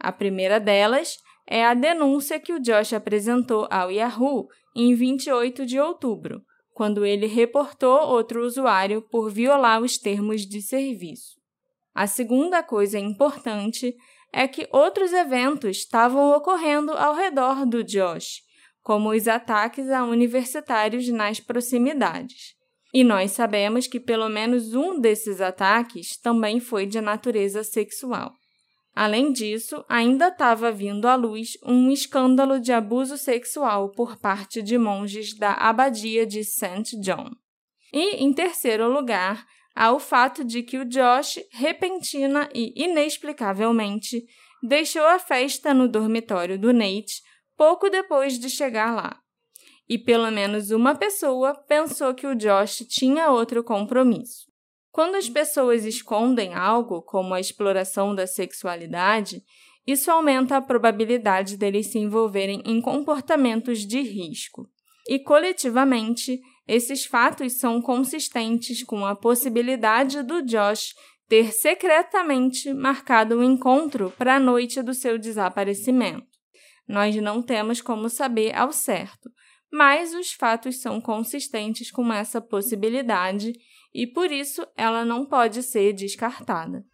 A primeira delas é a denúncia que o Josh apresentou ao Yahoo em 28 de outubro, quando ele reportou outro usuário por violar os termos de serviço. A segunda coisa importante é que outros eventos estavam ocorrendo ao redor do Josh, como os ataques a universitários nas proximidades. E nós sabemos que pelo menos um desses ataques também foi de natureza sexual. Além disso, ainda estava vindo à luz um escândalo de abuso sexual por parte de monges da abadia de St. John. E, em terceiro lugar, há o fato de que o Josh, repentina e inexplicavelmente, deixou a festa no dormitório do Nate pouco depois de chegar lá e pelo menos uma pessoa pensou que o Josh tinha outro compromisso. Quando as pessoas escondem algo, como a exploração da sexualidade, isso aumenta a probabilidade deles se envolverem em comportamentos de risco. E coletivamente, esses fatos são consistentes com a possibilidade do Josh ter secretamente marcado o um encontro para a noite do seu desaparecimento. Nós não temos como saber ao certo, mas os fatos são consistentes com essa possibilidade e por isso ela não pode ser descartada.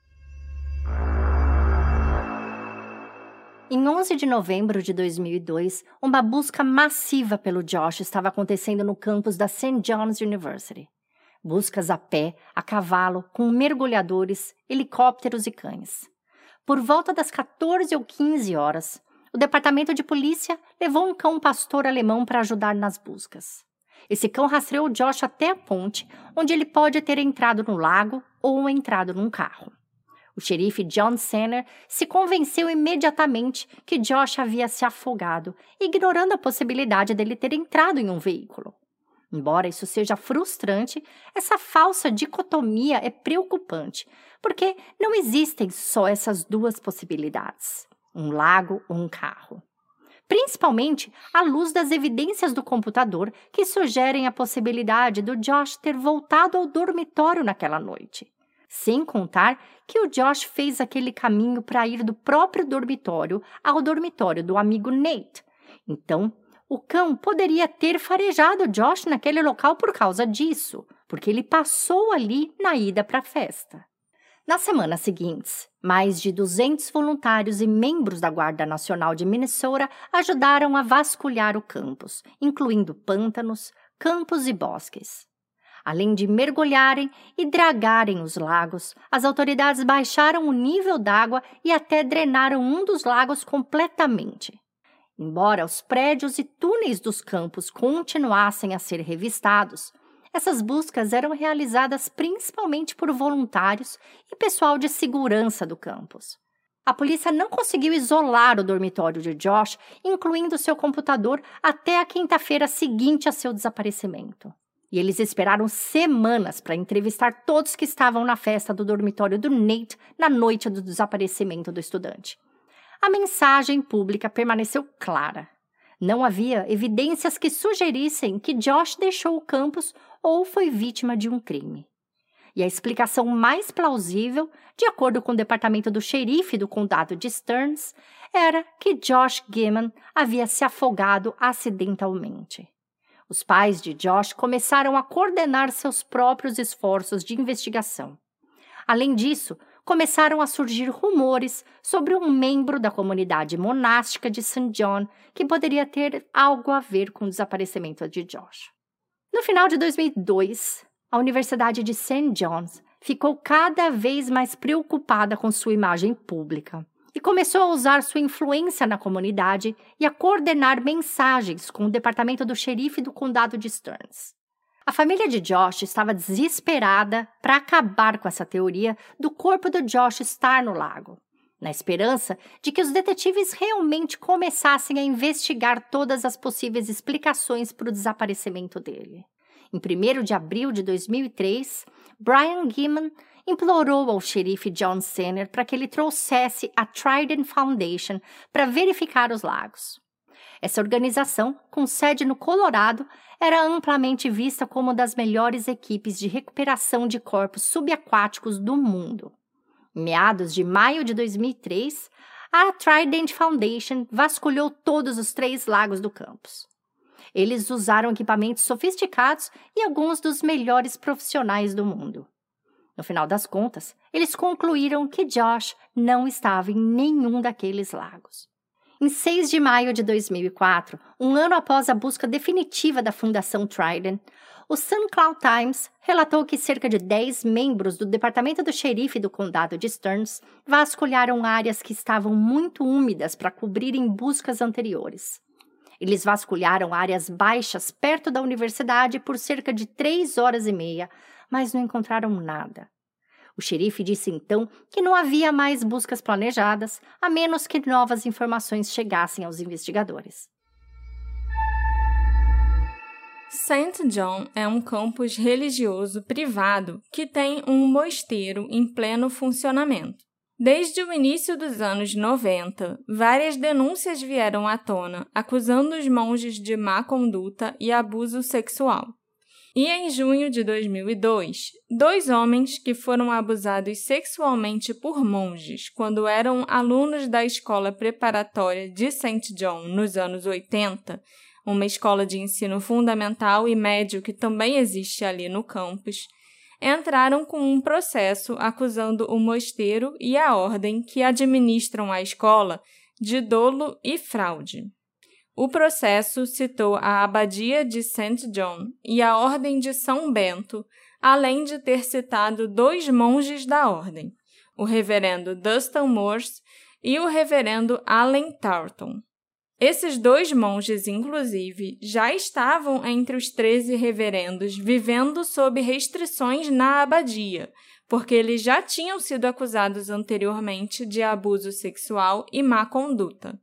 Em 11 de novembro de 2002, uma busca massiva pelo Josh estava acontecendo no campus da St. John's University. Buscas a pé, a cavalo, com mergulhadores, helicópteros e cães. Por volta das 14 ou 15 horas, o departamento de polícia levou um cão pastor alemão para ajudar nas buscas. Esse cão rastreou Josh até a ponte, onde ele pode ter entrado no lago ou entrado num carro. O xerife John Senner se convenceu imediatamente que Josh havia se afogado, ignorando a possibilidade dele ter entrado em um veículo. Embora isso seja frustrante, essa falsa dicotomia é preocupante, porque não existem só essas duas possibilidades um lago ou um carro. Principalmente à luz das evidências do computador que sugerem a possibilidade do Josh ter voltado ao dormitório naquela noite. Sem contar que o Josh fez aquele caminho para ir do próprio dormitório ao dormitório do amigo Nate. Então, o cão poderia ter farejado Josh naquele local por causa disso, porque ele passou ali na ida para a festa. Nas semanas seguintes, mais de 200 voluntários e membros da Guarda Nacional de Minnesota ajudaram a vasculhar o campus, incluindo pântanos, campos e bosques. Além de mergulharem e dragarem os lagos, as autoridades baixaram o nível d'água e até drenaram um dos lagos completamente. Embora os prédios e túneis dos campos continuassem a ser revistados, essas buscas eram realizadas principalmente por voluntários e pessoal de segurança do campus. A polícia não conseguiu isolar o dormitório de Josh, incluindo seu computador, até a quinta-feira seguinte a seu desaparecimento. E eles esperaram semanas para entrevistar todos que estavam na festa do dormitório do Nate na noite do desaparecimento do estudante. A mensagem pública permaneceu clara. Não havia evidências que sugerissem que Josh deixou o campus ou foi vítima de um crime. E a explicação mais plausível, de acordo com o departamento do xerife do condado de Stearns, era que Josh Gaiman havia se afogado acidentalmente. Os pais de Josh começaram a coordenar seus próprios esforços de investigação. Além disso, começaram a surgir rumores sobre um membro da comunidade monástica de St. John que poderia ter algo a ver com o desaparecimento de Josh. No final de 2002, a Universidade de St. John's ficou cada vez mais preocupada com sua imagem pública e começou a usar sua influência na comunidade e a coordenar mensagens com o departamento do xerife do condado de Stearns. A família de Josh estava desesperada para acabar com essa teoria do corpo do Josh estar no lago, na esperança de que os detetives realmente começassem a investigar todas as possíveis explicações para o desaparecimento dele. Em 1 de abril de 2003, Brian Gimman implorou ao xerife John Senner para que ele trouxesse a Trident Foundation para verificar os lagos. Essa organização, com sede no Colorado, era amplamente vista como uma das melhores equipes de recuperação de corpos subaquáticos do mundo. Em meados de maio de 2003, a Trident Foundation vasculhou todos os três lagos do campus. Eles usaram equipamentos sofisticados e alguns dos melhores profissionais do mundo. No final das contas, eles concluíram que Josh não estava em nenhum daqueles lagos. Em 6 de maio de 2004, um ano após a busca definitiva da Fundação Trident, o St. Cloud Times relatou que cerca de 10 membros do departamento do xerife do condado de Stearns vasculharam áreas que estavam muito úmidas para cobrirem buscas anteriores. Eles vasculharam áreas baixas perto da universidade por cerca de três horas e meia, mas não encontraram nada. O xerife disse então que não havia mais buscas planejadas, a menos que novas informações chegassem aos investigadores. St. John é um campus religioso privado que tem um mosteiro em pleno funcionamento. Desde o início dos anos 90, várias denúncias vieram à tona acusando os monges de má conduta e abuso sexual. E em junho de 2002, dois homens que foram abusados sexualmente por monges quando eram alunos da escola preparatória de St. John nos anos 80, uma escola de ensino fundamental e médio que também existe ali no campus, entraram com um processo acusando o mosteiro e a ordem que administram a escola de dolo e fraude. O processo citou a Abadia de St. John e a Ordem de São Bento, além de ter citado dois monges da ordem, o reverendo Dustin Morse e o reverendo Allen Tarleton. Esses dois monges, inclusive, já estavam entre os treze reverendos vivendo sob restrições na abadia, porque eles já tinham sido acusados anteriormente de abuso sexual e má conduta.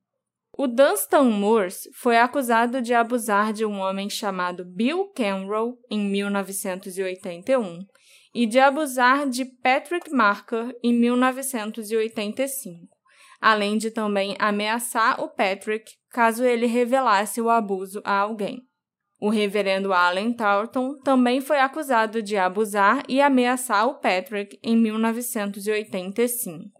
O Dunstan Morse foi acusado de abusar de um homem chamado Bill Kenrow em 1981 e de abusar de Patrick Marker em 1985, além de também ameaçar o Patrick caso ele revelasse o abuso a alguém. O reverendo Allen Tarleton também foi acusado de abusar e ameaçar o Patrick em 1985.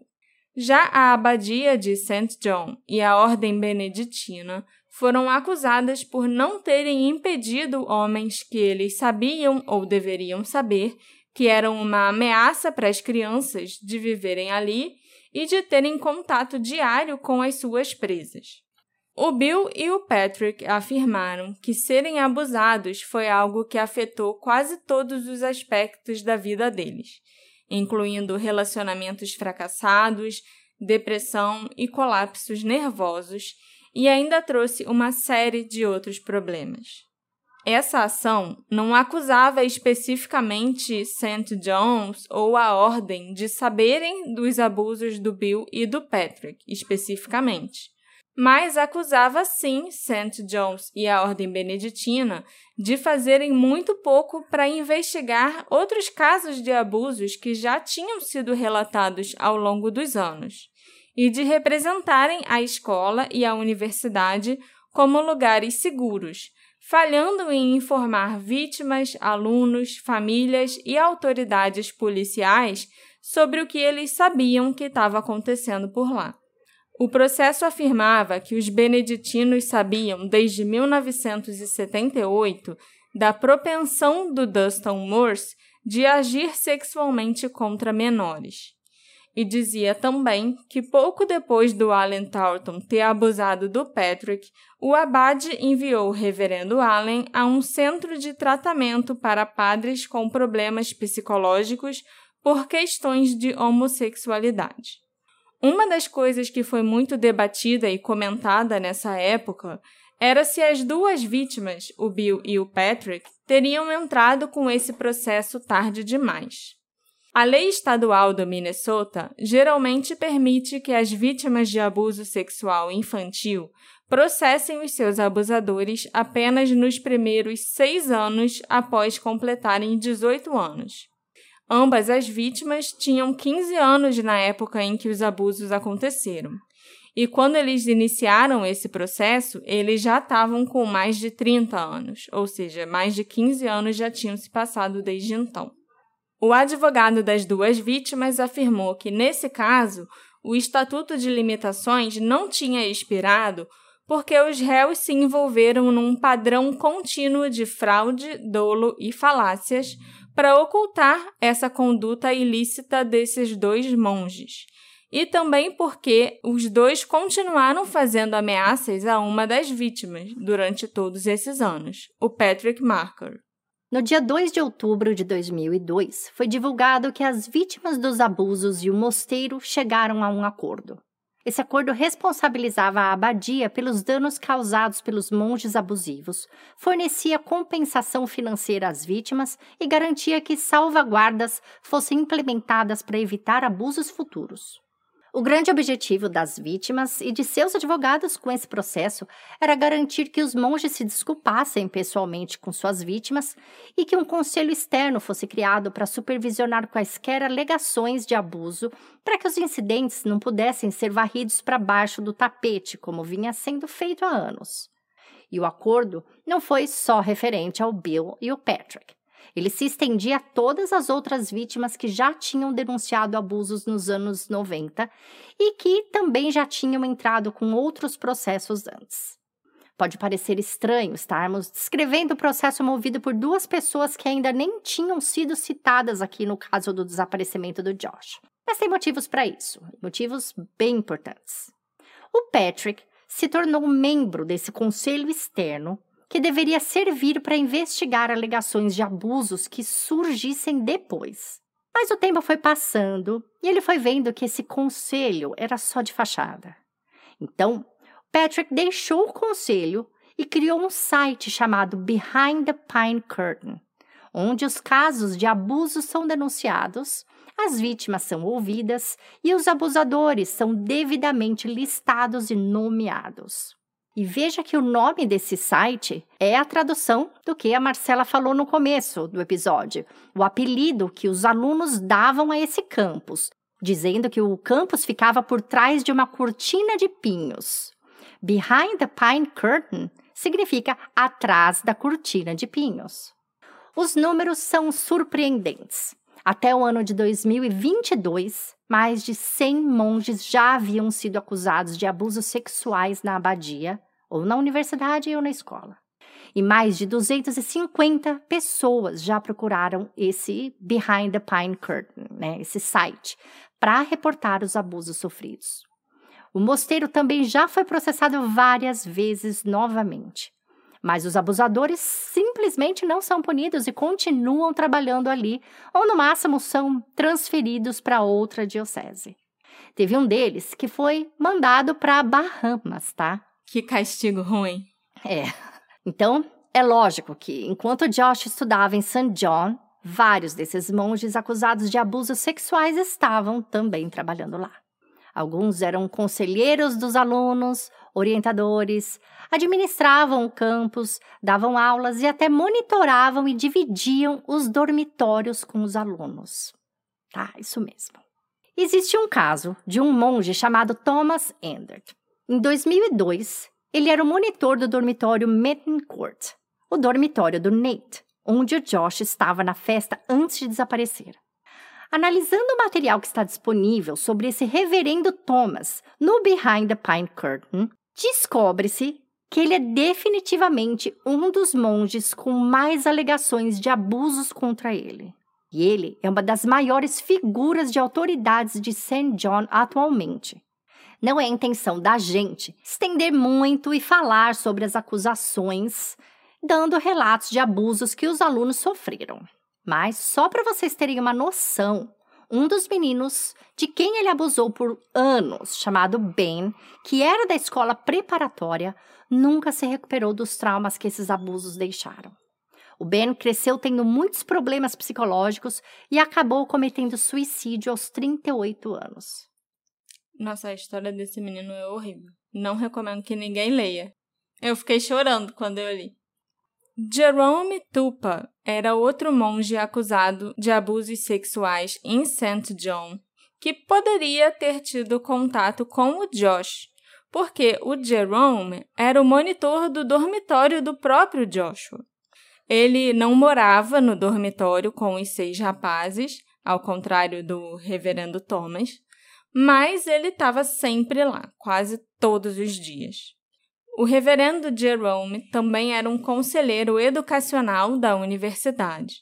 Já a abadia de St. John e a ordem beneditina foram acusadas por não terem impedido homens que eles sabiam ou deveriam saber que eram uma ameaça para as crianças de viverem ali e de terem contato diário com as suas presas. O Bill e o Patrick afirmaram que serem abusados foi algo que afetou quase todos os aspectos da vida deles incluindo relacionamentos fracassados, depressão e colapsos nervosos, e ainda trouxe uma série de outros problemas. essa ação não acusava especificamente St. John's ou a Ordem de saberem dos abusos do Bill e do Patrick, especificamente, mas acusava sim St. John's e a Ordem Beneditina de fazerem muito pouco para investigar outros casos de abusos que já tinham sido relatados ao longo dos anos e de representarem a escola e a universidade como lugares seguros falhando em informar vítimas, alunos, famílias e autoridades policiais sobre o que eles sabiam que estava acontecendo por lá. O processo afirmava que os beneditinos sabiam desde 1978 da propensão do Dustin Morse de agir sexualmente contra menores e dizia também que pouco depois do Allen Thornton ter abusado do Patrick, o abade enviou o reverendo Allen a um centro de tratamento para padres com problemas psicológicos por questões de homossexualidade. Uma das coisas que foi muito debatida e comentada nessa época era se as duas vítimas, o Bill e o Patrick, teriam entrado com esse processo tarde demais. A lei estadual do Minnesota geralmente permite que as vítimas de abuso sexual infantil processem os seus abusadores apenas nos primeiros seis anos após completarem 18 anos. Ambas as vítimas tinham 15 anos na época em que os abusos aconteceram. E quando eles iniciaram esse processo, eles já estavam com mais de 30 anos, ou seja, mais de 15 anos já tinham se passado desde então. O advogado das duas vítimas afirmou que, nesse caso, o Estatuto de Limitações não tinha expirado porque os réus se envolveram num padrão contínuo de fraude, dolo e falácias para ocultar essa conduta ilícita desses dois monges. E também porque os dois continuaram fazendo ameaças a uma das vítimas durante todos esses anos, o Patrick Marker. No dia 2 de outubro de 2002, foi divulgado que as vítimas dos abusos e o mosteiro chegaram a um acordo. Esse acordo responsabilizava a abadia pelos danos causados pelos monges abusivos, fornecia compensação financeira às vítimas e garantia que salvaguardas fossem implementadas para evitar abusos futuros. O grande objetivo das vítimas e de seus advogados com esse processo era garantir que os monges se desculpassem pessoalmente com suas vítimas e que um conselho externo fosse criado para supervisionar quaisquer alegações de abuso para que os incidentes não pudessem ser varridos para baixo do tapete, como vinha sendo feito há anos. E o acordo não foi só referente ao Bill e o Patrick. Ele se estendia a todas as outras vítimas que já tinham denunciado abusos nos anos 90 e que também já tinham entrado com outros processos antes. Pode parecer estranho estarmos descrevendo o processo movido por duas pessoas que ainda nem tinham sido citadas aqui no caso do desaparecimento do Josh. Mas tem motivos para isso, motivos bem importantes. O Patrick se tornou membro desse conselho externo que deveria servir para investigar alegações de abusos que surgissem depois. Mas o tempo foi passando e ele foi vendo que esse conselho era só de fachada. Então, Patrick deixou o conselho e criou um site chamado Behind the Pine Curtain, onde os casos de abuso são denunciados, as vítimas são ouvidas e os abusadores são devidamente listados e nomeados. E veja que o nome desse site é a tradução do que a Marcela falou no começo do episódio, o apelido que os alunos davam a esse campus, dizendo que o campus ficava por trás de uma cortina de pinhos. Behind the Pine Curtain significa atrás da cortina de pinhos. Os números são surpreendentes. Até o ano de 2022, mais de 100 monges já haviam sido acusados de abusos sexuais na abadia, ou na universidade ou na escola. E mais de 250 pessoas já procuraram esse Behind the Pine Curtain, né, esse site, para reportar os abusos sofridos. O mosteiro também já foi processado várias vezes novamente. Mas os abusadores simplesmente não são punidos e continuam trabalhando ali, ou no máximo são transferidos para outra diocese. Teve um deles que foi mandado para Bahamas, tá? Que castigo ruim. É. Então, é lógico que, enquanto Josh estudava em St. John, vários desses monges acusados de abusos sexuais estavam também trabalhando lá. Alguns eram conselheiros dos alunos, orientadores, administravam o campus, davam aulas e até monitoravam e dividiam os dormitórios com os alunos. Tá, isso mesmo. Existe um caso de um monge chamado Thomas Endert. Em 2002, ele era o monitor do dormitório Court, o dormitório do Nate, onde o Josh estava na festa antes de desaparecer. Analisando o material que está disponível sobre esse reverendo Thomas no Behind the Pine Curtain, descobre-se que ele é definitivamente um dos monges com mais alegações de abusos contra ele. E ele é uma das maiores figuras de autoridades de St. John atualmente. Não é a intenção da gente estender muito e falar sobre as acusações, dando relatos de abusos que os alunos sofreram. Mas só para vocês terem uma noção, um dos meninos de quem ele abusou por anos, chamado Ben, que era da escola preparatória, nunca se recuperou dos traumas que esses abusos deixaram. O Ben cresceu tendo muitos problemas psicológicos e acabou cometendo suicídio aos 38 anos. Nossa, a história desse menino é horrível. Não recomendo que ninguém leia. Eu fiquei chorando quando eu li. Jerome Tupa era outro monge acusado de abusos sexuais em St. John, que poderia ter tido contato com o Josh, porque o Jerome era o monitor do dormitório do próprio Joshua. Ele não morava no dormitório com os seis rapazes, ao contrário do reverendo Thomas, mas ele estava sempre lá, quase todos os dias. O reverendo Jerome também era um conselheiro educacional da universidade.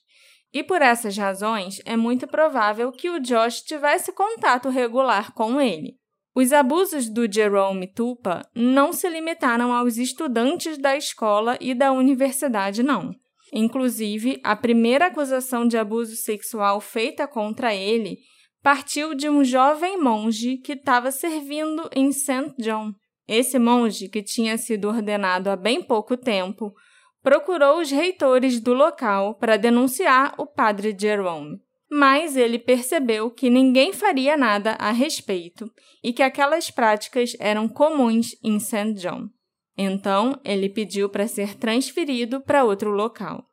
E por essas razões, é muito provável que o Josh tivesse contato regular com ele. Os abusos do Jerome Tupa não se limitaram aos estudantes da escola e da universidade, não. Inclusive, a primeira acusação de abuso sexual feita contra ele partiu de um jovem monge que estava servindo em St. John. Esse monge, que tinha sido ordenado há bem pouco tempo, procurou os reitores do local para denunciar o padre Jerome. Mas ele percebeu que ninguém faria nada a respeito e que aquelas práticas eram comuns em St. John. Então, ele pediu para ser transferido para outro local.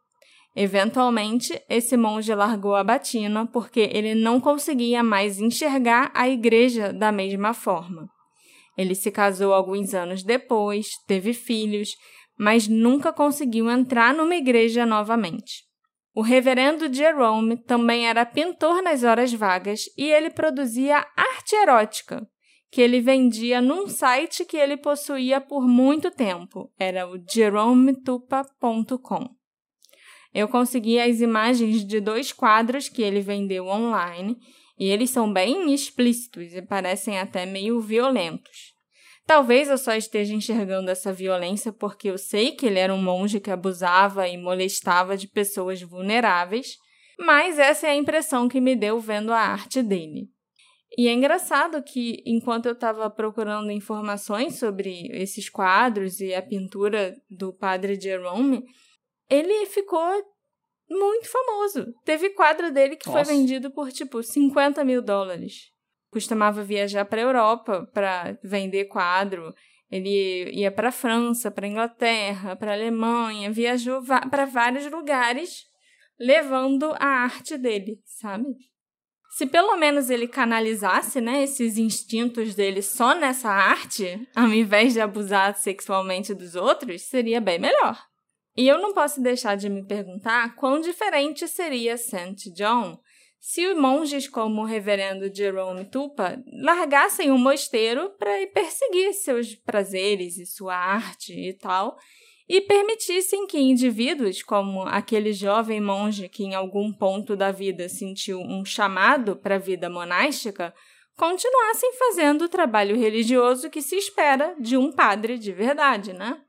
Eventualmente, esse monge largou a batina porque ele não conseguia mais enxergar a igreja da mesma forma. Ele se casou alguns anos depois, teve filhos, mas nunca conseguiu entrar numa igreja novamente. O reverendo Jerome também era pintor nas horas vagas e ele produzia arte erótica, que ele vendia num site que ele possuía por muito tempo. Era o jerometupa.com. Eu consegui as imagens de dois quadros que ele vendeu online e eles são bem explícitos e parecem até meio violentos. Talvez eu só esteja enxergando essa violência porque eu sei que ele era um monge que abusava e molestava de pessoas vulneráveis, mas essa é a impressão que me deu vendo a arte dele. E é engraçado que, enquanto eu estava procurando informações sobre esses quadros e a pintura do padre Jerome, ele ficou muito famoso. Teve quadro dele que Nossa. foi vendido por, tipo, 50 mil dólares. Costumava viajar para a Europa para vender quadro. Ele ia para a França, para a Inglaterra, para a Alemanha, viajou para vários lugares levando a arte dele, sabe? Se pelo menos ele canalizasse, né, esses instintos dele só nessa arte, ao invés de abusar sexualmente dos outros, seria bem melhor. E eu não posso deixar de me perguntar quão diferente seria St. John se monges como o reverendo Jerome Tupa largassem o mosteiro para ir perseguir seus prazeres e sua arte e tal, e permitissem que indivíduos como aquele jovem monge que em algum ponto da vida sentiu um chamado para a vida monástica, continuassem fazendo o trabalho religioso que se espera de um padre de verdade, né?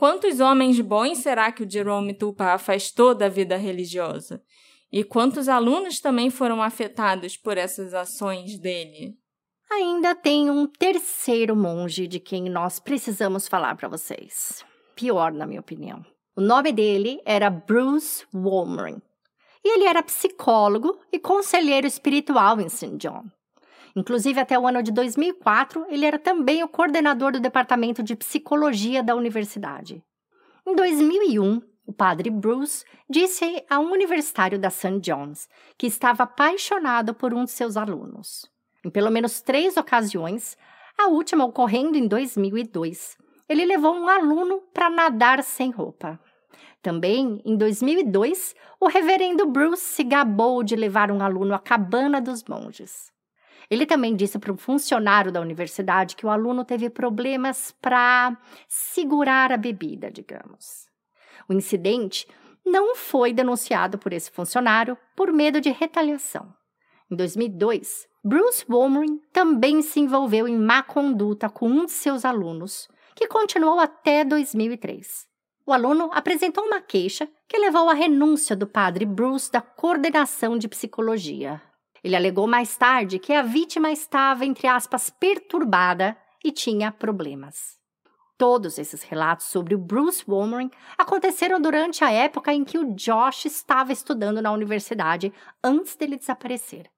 Quantos homens bons será que o Jerome Tupa afastou da vida religiosa? E quantos alunos também foram afetados por essas ações dele? Ainda tem um terceiro monge de quem nós precisamos falar para vocês pior, na minha opinião. O nome dele era Bruce Wolmering. E ele era psicólogo e conselheiro espiritual em St. John. Inclusive, até o ano de 2004, ele era também o coordenador do departamento de psicologia da universidade. Em 2001, o padre Bruce disse a um universitário da St. John's que estava apaixonado por um de seus alunos. Em pelo menos três ocasiões, a última ocorrendo em 2002, ele levou um aluno para nadar sem roupa. Também, em 2002, o reverendo Bruce se gabou de levar um aluno à cabana dos monges. Ele também disse para um funcionário da universidade que o aluno teve problemas para segurar a bebida, digamos. O incidente não foi denunciado por esse funcionário por medo de retaliação. Em 2002, Bruce Wolmering também se envolveu em má conduta com um de seus alunos, que continuou até 2003. O aluno apresentou uma queixa que levou à renúncia do padre Bruce da coordenação de psicologia. Ele alegou mais tarde que a vítima estava, entre aspas, perturbada e tinha problemas. Todos esses relatos sobre o Bruce Wolmering aconteceram durante a época em que o Josh estava estudando na universidade antes dele desaparecer.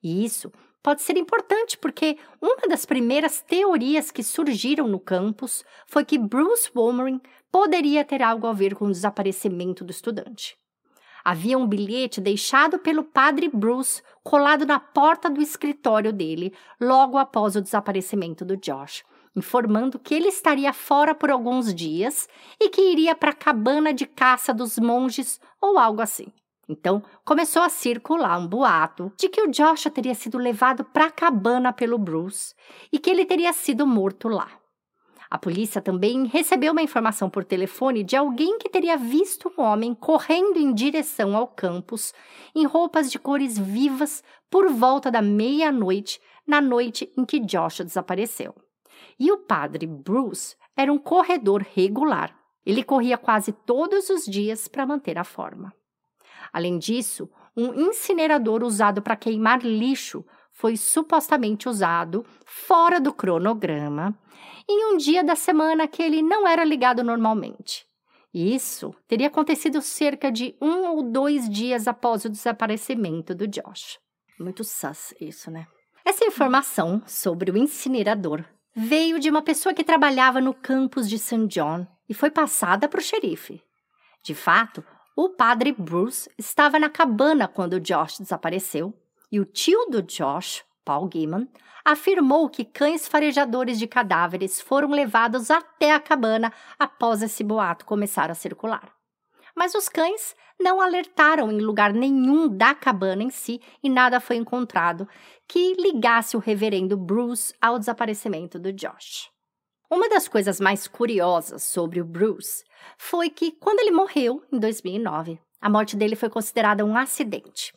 E isso pode ser importante porque uma das primeiras teorias que surgiram no campus foi que Bruce Wolmering poderia ter algo a ver com o desaparecimento do estudante. Havia um bilhete deixado pelo padre Bruce colado na porta do escritório dele logo após o desaparecimento do Josh, informando que ele estaria fora por alguns dias e que iria para a cabana de caça dos monges ou algo assim. Então, começou a circular um boato de que o Josh teria sido levado para a cabana pelo Bruce e que ele teria sido morto lá. A polícia também recebeu uma informação por telefone de alguém que teria visto um homem correndo em direção ao campus em roupas de cores vivas por volta da meia-noite, na noite em que Josh desapareceu. E o padre Bruce era um corredor regular. Ele corria quase todos os dias para manter a forma. Além disso, um incinerador usado para queimar lixo foi supostamente usado fora do cronograma em um dia da semana que ele não era ligado normalmente. Isso teria acontecido cerca de um ou dois dias após o desaparecimento do Josh. Muito sus isso, né? Essa informação sobre o incinerador veio de uma pessoa que trabalhava no campus de St. John e foi passada para o xerife. De fato, o padre Bruce estava na cabana quando Josh desapareceu e o tio do Josh, Paul Gaiman, afirmou que cães farejadores de cadáveres foram levados até a cabana após esse boato começar a circular. Mas os cães não alertaram em lugar nenhum da cabana em si e nada foi encontrado que ligasse o reverendo Bruce ao desaparecimento do Josh. Uma das coisas mais curiosas sobre o Bruce foi que, quando ele morreu, em 2009, a morte dele foi considerada um acidente.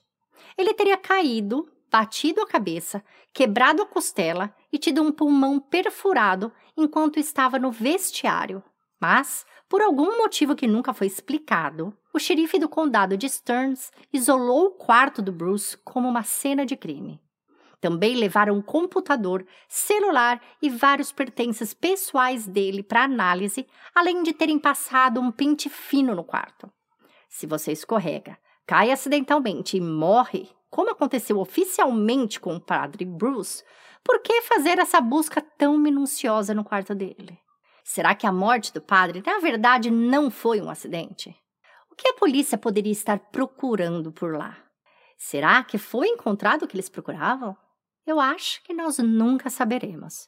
Ele teria caído batido a cabeça, quebrado a costela e tido um pulmão perfurado enquanto estava no vestiário. Mas, por algum motivo que nunca foi explicado, o xerife do condado de Stearns isolou o quarto do Bruce como uma cena de crime. Também levaram um computador, celular e vários pertences pessoais dele para análise, além de terem passado um pente fino no quarto. Se você escorrega, cai acidentalmente e morre, como aconteceu oficialmente com o padre Bruce, por que fazer essa busca tão minuciosa no quarto dele? Será que a morte do padre, na verdade, não foi um acidente? O que a polícia poderia estar procurando por lá? Será que foi encontrado o que eles procuravam? Eu acho que nós nunca saberemos.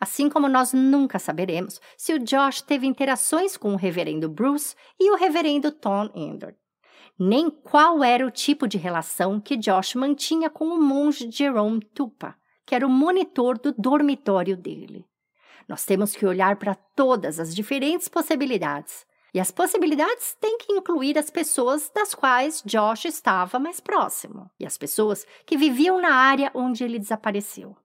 Assim como nós nunca saberemos se o Josh teve interações com o reverendo Bruce e o reverendo Tom Ender nem qual era o tipo de relação que Josh mantinha com o monge Jerome Tupa, que era o monitor do dormitório dele. Nós temos que olhar para todas as diferentes possibilidades. E as possibilidades têm que incluir as pessoas das quais Josh estava mais próximo e as pessoas que viviam na área onde ele desapareceu.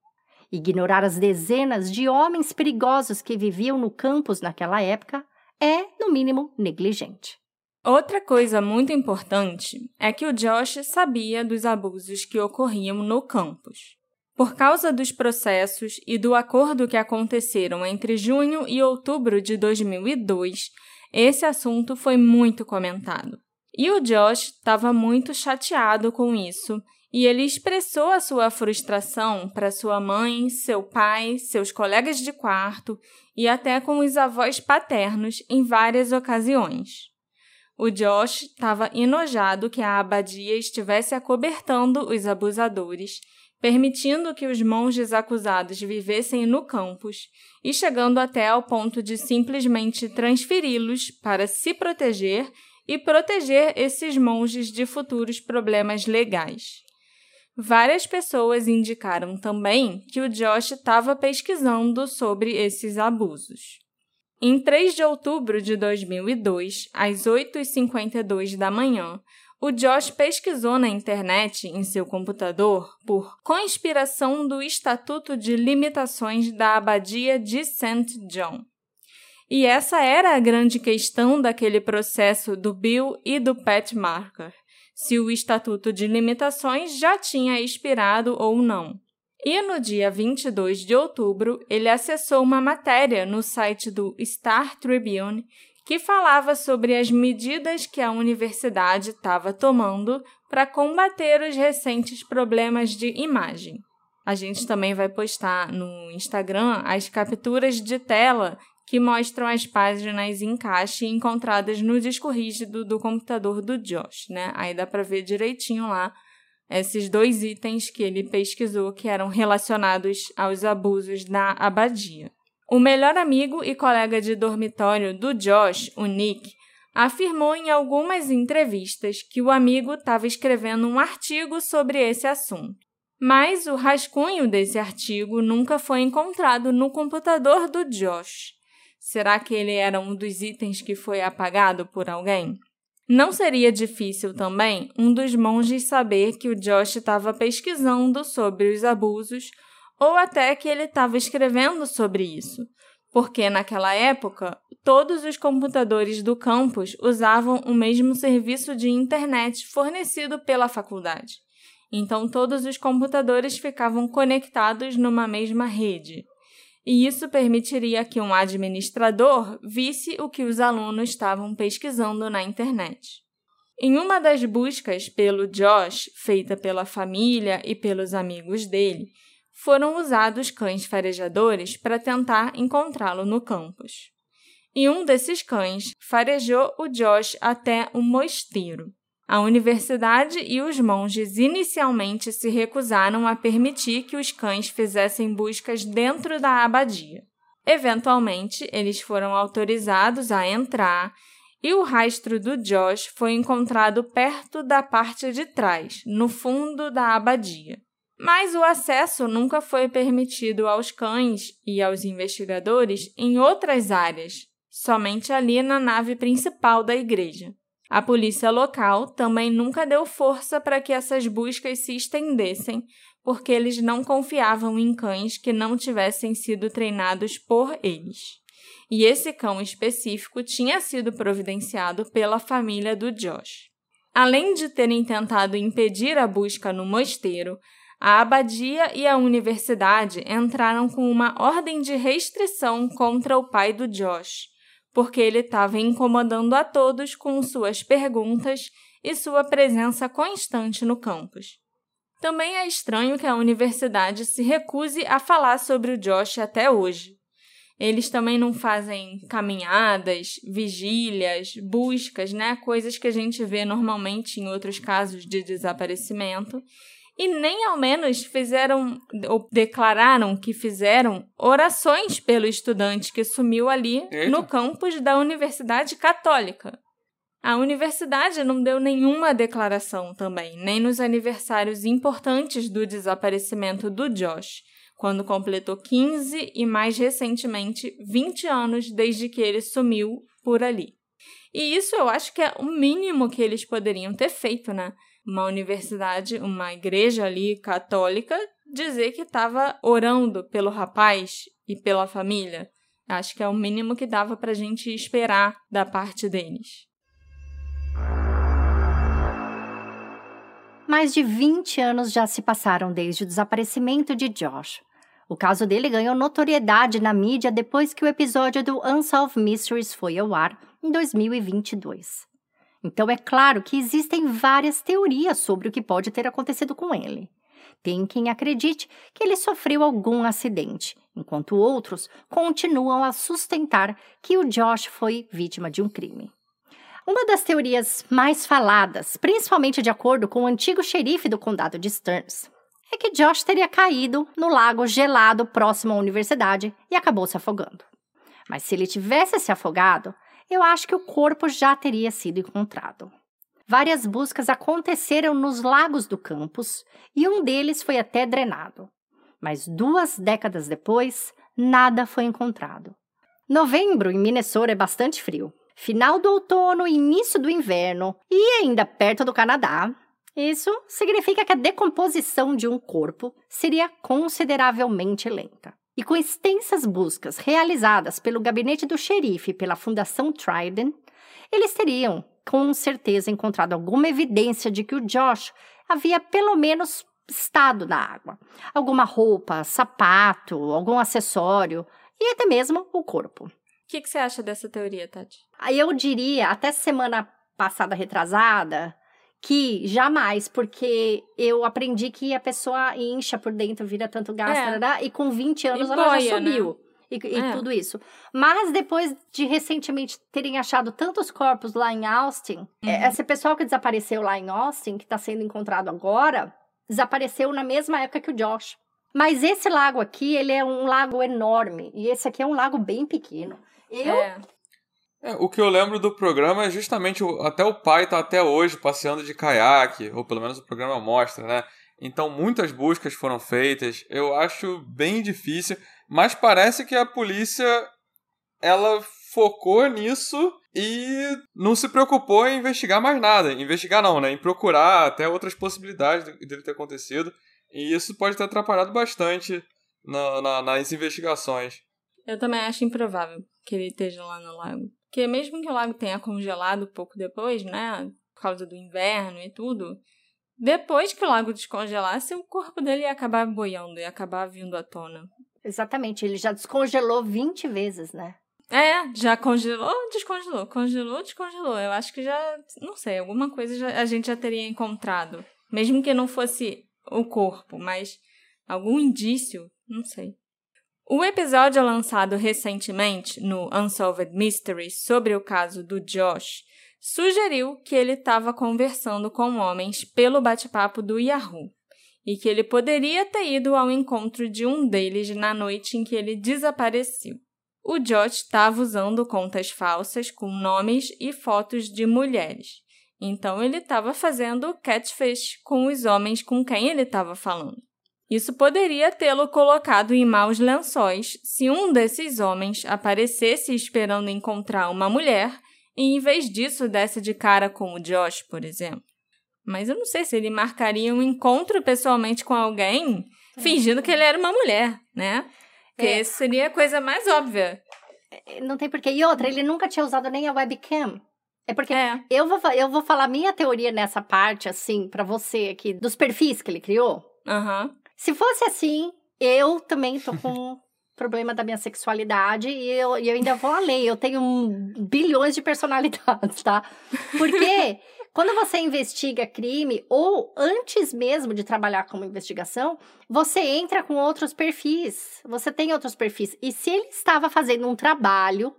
Ignorar as dezenas de homens perigosos que viviam no campus naquela época é, no mínimo, negligente. Outra coisa muito importante é que o Josh sabia dos abusos que ocorriam no campus. Por causa dos processos e do acordo que aconteceram entre junho e outubro de 2002, esse assunto foi muito comentado. E o Josh estava muito chateado com isso e ele expressou a sua frustração para sua mãe, seu pai, seus colegas de quarto e até com os avós paternos em várias ocasiões. O Josh estava enojado que a abadia estivesse acobertando os abusadores, permitindo que os monges acusados vivessem no campus e chegando até ao ponto de simplesmente transferi-los para se proteger e proteger esses monges de futuros problemas legais. Várias pessoas indicaram também que o Josh estava pesquisando sobre esses abusos. Em 3 de outubro de 2002, às 8h52 da manhã, o Josh pesquisou na internet, em seu computador, por conspiração do Estatuto de Limitações da Abadia de St. John. E essa era a grande questão daquele processo do Bill e do Pat Marker, se o Estatuto de Limitações já tinha expirado ou não. E no dia 22 de outubro, ele acessou uma matéria no site do Star Tribune que falava sobre as medidas que a universidade estava tomando para combater os recentes problemas de imagem. A gente também vai postar no Instagram as capturas de tela que mostram as páginas em caixa encontradas no disco rígido do computador do Josh, né? Aí dá para ver direitinho lá esses dois itens que ele pesquisou que eram relacionados aos abusos na abadia. O melhor amigo e colega de dormitório do Josh, o Nick, afirmou em algumas entrevistas que o amigo estava escrevendo um artigo sobre esse assunto. Mas o rascunho desse artigo nunca foi encontrado no computador do Josh. Será que ele era um dos itens que foi apagado por alguém? Não seria difícil também um dos monges saber que o Josh estava pesquisando sobre os abusos ou até que ele estava escrevendo sobre isso, porque naquela época todos os computadores do campus usavam o mesmo serviço de internet fornecido pela faculdade. Então todos os computadores ficavam conectados numa mesma rede e isso permitiria que um administrador visse o que os alunos estavam pesquisando na internet. Em uma das buscas pelo Josh, feita pela família e pelos amigos dele, foram usados cães farejadores para tentar encontrá-lo no campus. E um desses cães farejou o Josh até um mosteiro. A universidade e os monges inicialmente se recusaram a permitir que os cães fizessem buscas dentro da abadia. Eventualmente, eles foram autorizados a entrar e o rastro do Josh foi encontrado perto da parte de trás, no fundo da abadia. Mas o acesso nunca foi permitido aos cães e aos investigadores em outras áreas, somente ali na nave principal da igreja. A polícia local também nunca deu força para que essas buscas se estendessem, porque eles não confiavam em cães que não tivessem sido treinados por eles. E esse cão específico tinha sido providenciado pela família do Josh. Além de terem tentado impedir a busca no mosteiro, a abadia e a universidade entraram com uma ordem de restrição contra o pai do Josh porque ele estava incomodando a todos com suas perguntas e sua presença constante no campus. Também é estranho que a universidade se recuse a falar sobre o Josh até hoje. Eles também não fazem caminhadas, vigílias, buscas, né? Coisas que a gente vê normalmente em outros casos de desaparecimento e nem ao menos fizeram ou declararam que fizeram orações pelo estudante que sumiu ali Eita. no campus da Universidade Católica. A universidade não deu nenhuma declaração também, nem nos aniversários importantes do desaparecimento do Josh, quando completou 15 e mais recentemente 20 anos desde que ele sumiu por ali. E isso eu acho que é o mínimo que eles poderiam ter feito, né? Uma universidade, uma igreja ali católica, dizer que estava orando pelo rapaz e pela família. Acho que é o mínimo que dava para a gente esperar da parte deles. Mais de 20 anos já se passaram desde o desaparecimento de Josh. O caso dele ganhou notoriedade na mídia depois que o episódio do Unsolved Mysteries foi ao ar, em 2022. Então é claro que existem várias teorias sobre o que pode ter acontecido com ele. Tem quem acredite que ele sofreu algum acidente, enquanto outros continuam a sustentar que o Josh foi vítima de um crime. Uma das teorias mais faladas, principalmente de acordo com o antigo xerife do condado de Stearns, é que Josh teria caído no lago gelado próximo à universidade e acabou se afogando. Mas se ele tivesse se afogado, eu acho que o corpo já teria sido encontrado. Várias buscas aconteceram nos lagos do campus e um deles foi até drenado. Mas duas décadas depois, nada foi encontrado. Novembro em Minnesota é bastante frio. Final do outono início do inverno, e ainda perto do Canadá, isso significa que a decomposição de um corpo seria consideravelmente lenta. E com extensas buscas realizadas pelo gabinete do xerife e pela Fundação Trident, eles teriam com certeza encontrado alguma evidência de que o Josh havia pelo menos estado na água. Alguma roupa, sapato, algum acessório e até mesmo o corpo. O que, que você acha dessa teoria, Tati? Eu diria, até semana passada retrasada, que jamais, porque eu aprendi que a pessoa incha por dentro, vira tanto gás, é. e com 20 anos e ela boia, já subiu. Né? E, e é. tudo isso. Mas depois de recentemente terem achado tantos corpos lá em Austin, é, uhum. esse pessoal que desapareceu lá em Austin, que está sendo encontrado agora, desapareceu na mesma época que o Josh. Mas esse lago aqui, ele é um lago enorme. E esse aqui é um lago bem pequeno. Eu, é. É, o que eu lembro do programa é justamente o, até o pai tá até hoje passeando de caiaque, ou pelo menos o programa mostra, né? Então muitas buscas foram feitas. Eu acho bem difícil, mas parece que a polícia ela focou nisso e não se preocupou em investigar mais nada. Investigar não, né? Em procurar até outras possibilidades dele ter acontecido. E isso pode ter atrapalhado bastante na, na, nas investigações. Eu também acho improvável que ele esteja lá no lago. Porque mesmo que o lago tenha congelado pouco depois, né? Por causa do inverno e tudo, depois que o lago descongelasse, o corpo dele ia acabar boiando, ia acabar vindo à tona. Exatamente, ele já descongelou 20 vezes, né? É, já congelou, descongelou, congelou, descongelou. Eu acho que já, não sei, alguma coisa já, a gente já teria encontrado. Mesmo que não fosse o corpo, mas algum indício, não sei. O episódio lançado recentemente no Unsolved Mysteries sobre o caso do Josh sugeriu que ele estava conversando com homens pelo bate-papo do Yahoo e que ele poderia ter ido ao encontro de um deles na noite em que ele desapareceu. O Josh estava usando contas falsas com nomes e fotos de mulheres. Então ele estava fazendo catfish com os homens com quem ele estava falando. Isso poderia tê-lo colocado em maus lençóis se um desses homens aparecesse esperando encontrar uma mulher e, em vez disso, desse de cara com o Josh, por exemplo. Mas eu não sei se ele marcaria um encontro pessoalmente com alguém é. fingindo que ele era uma mulher, né? Porque é. seria a coisa mais óbvia. É, não tem porquê. E outra, ele nunca tinha usado nem a webcam. É porque é. Eu, vou, eu vou falar minha teoria nessa parte, assim, para você aqui, dos perfis que ele criou. Aham. Uhum. Se fosse assim, eu também tô com <laughs> problema da minha sexualidade e eu, eu ainda vou além. Eu tenho bilhões de personalidades, tá? Porque quando você investiga crime, ou antes mesmo de trabalhar como investigação, você entra com outros perfis. Você tem outros perfis. E se ele estava fazendo um trabalho,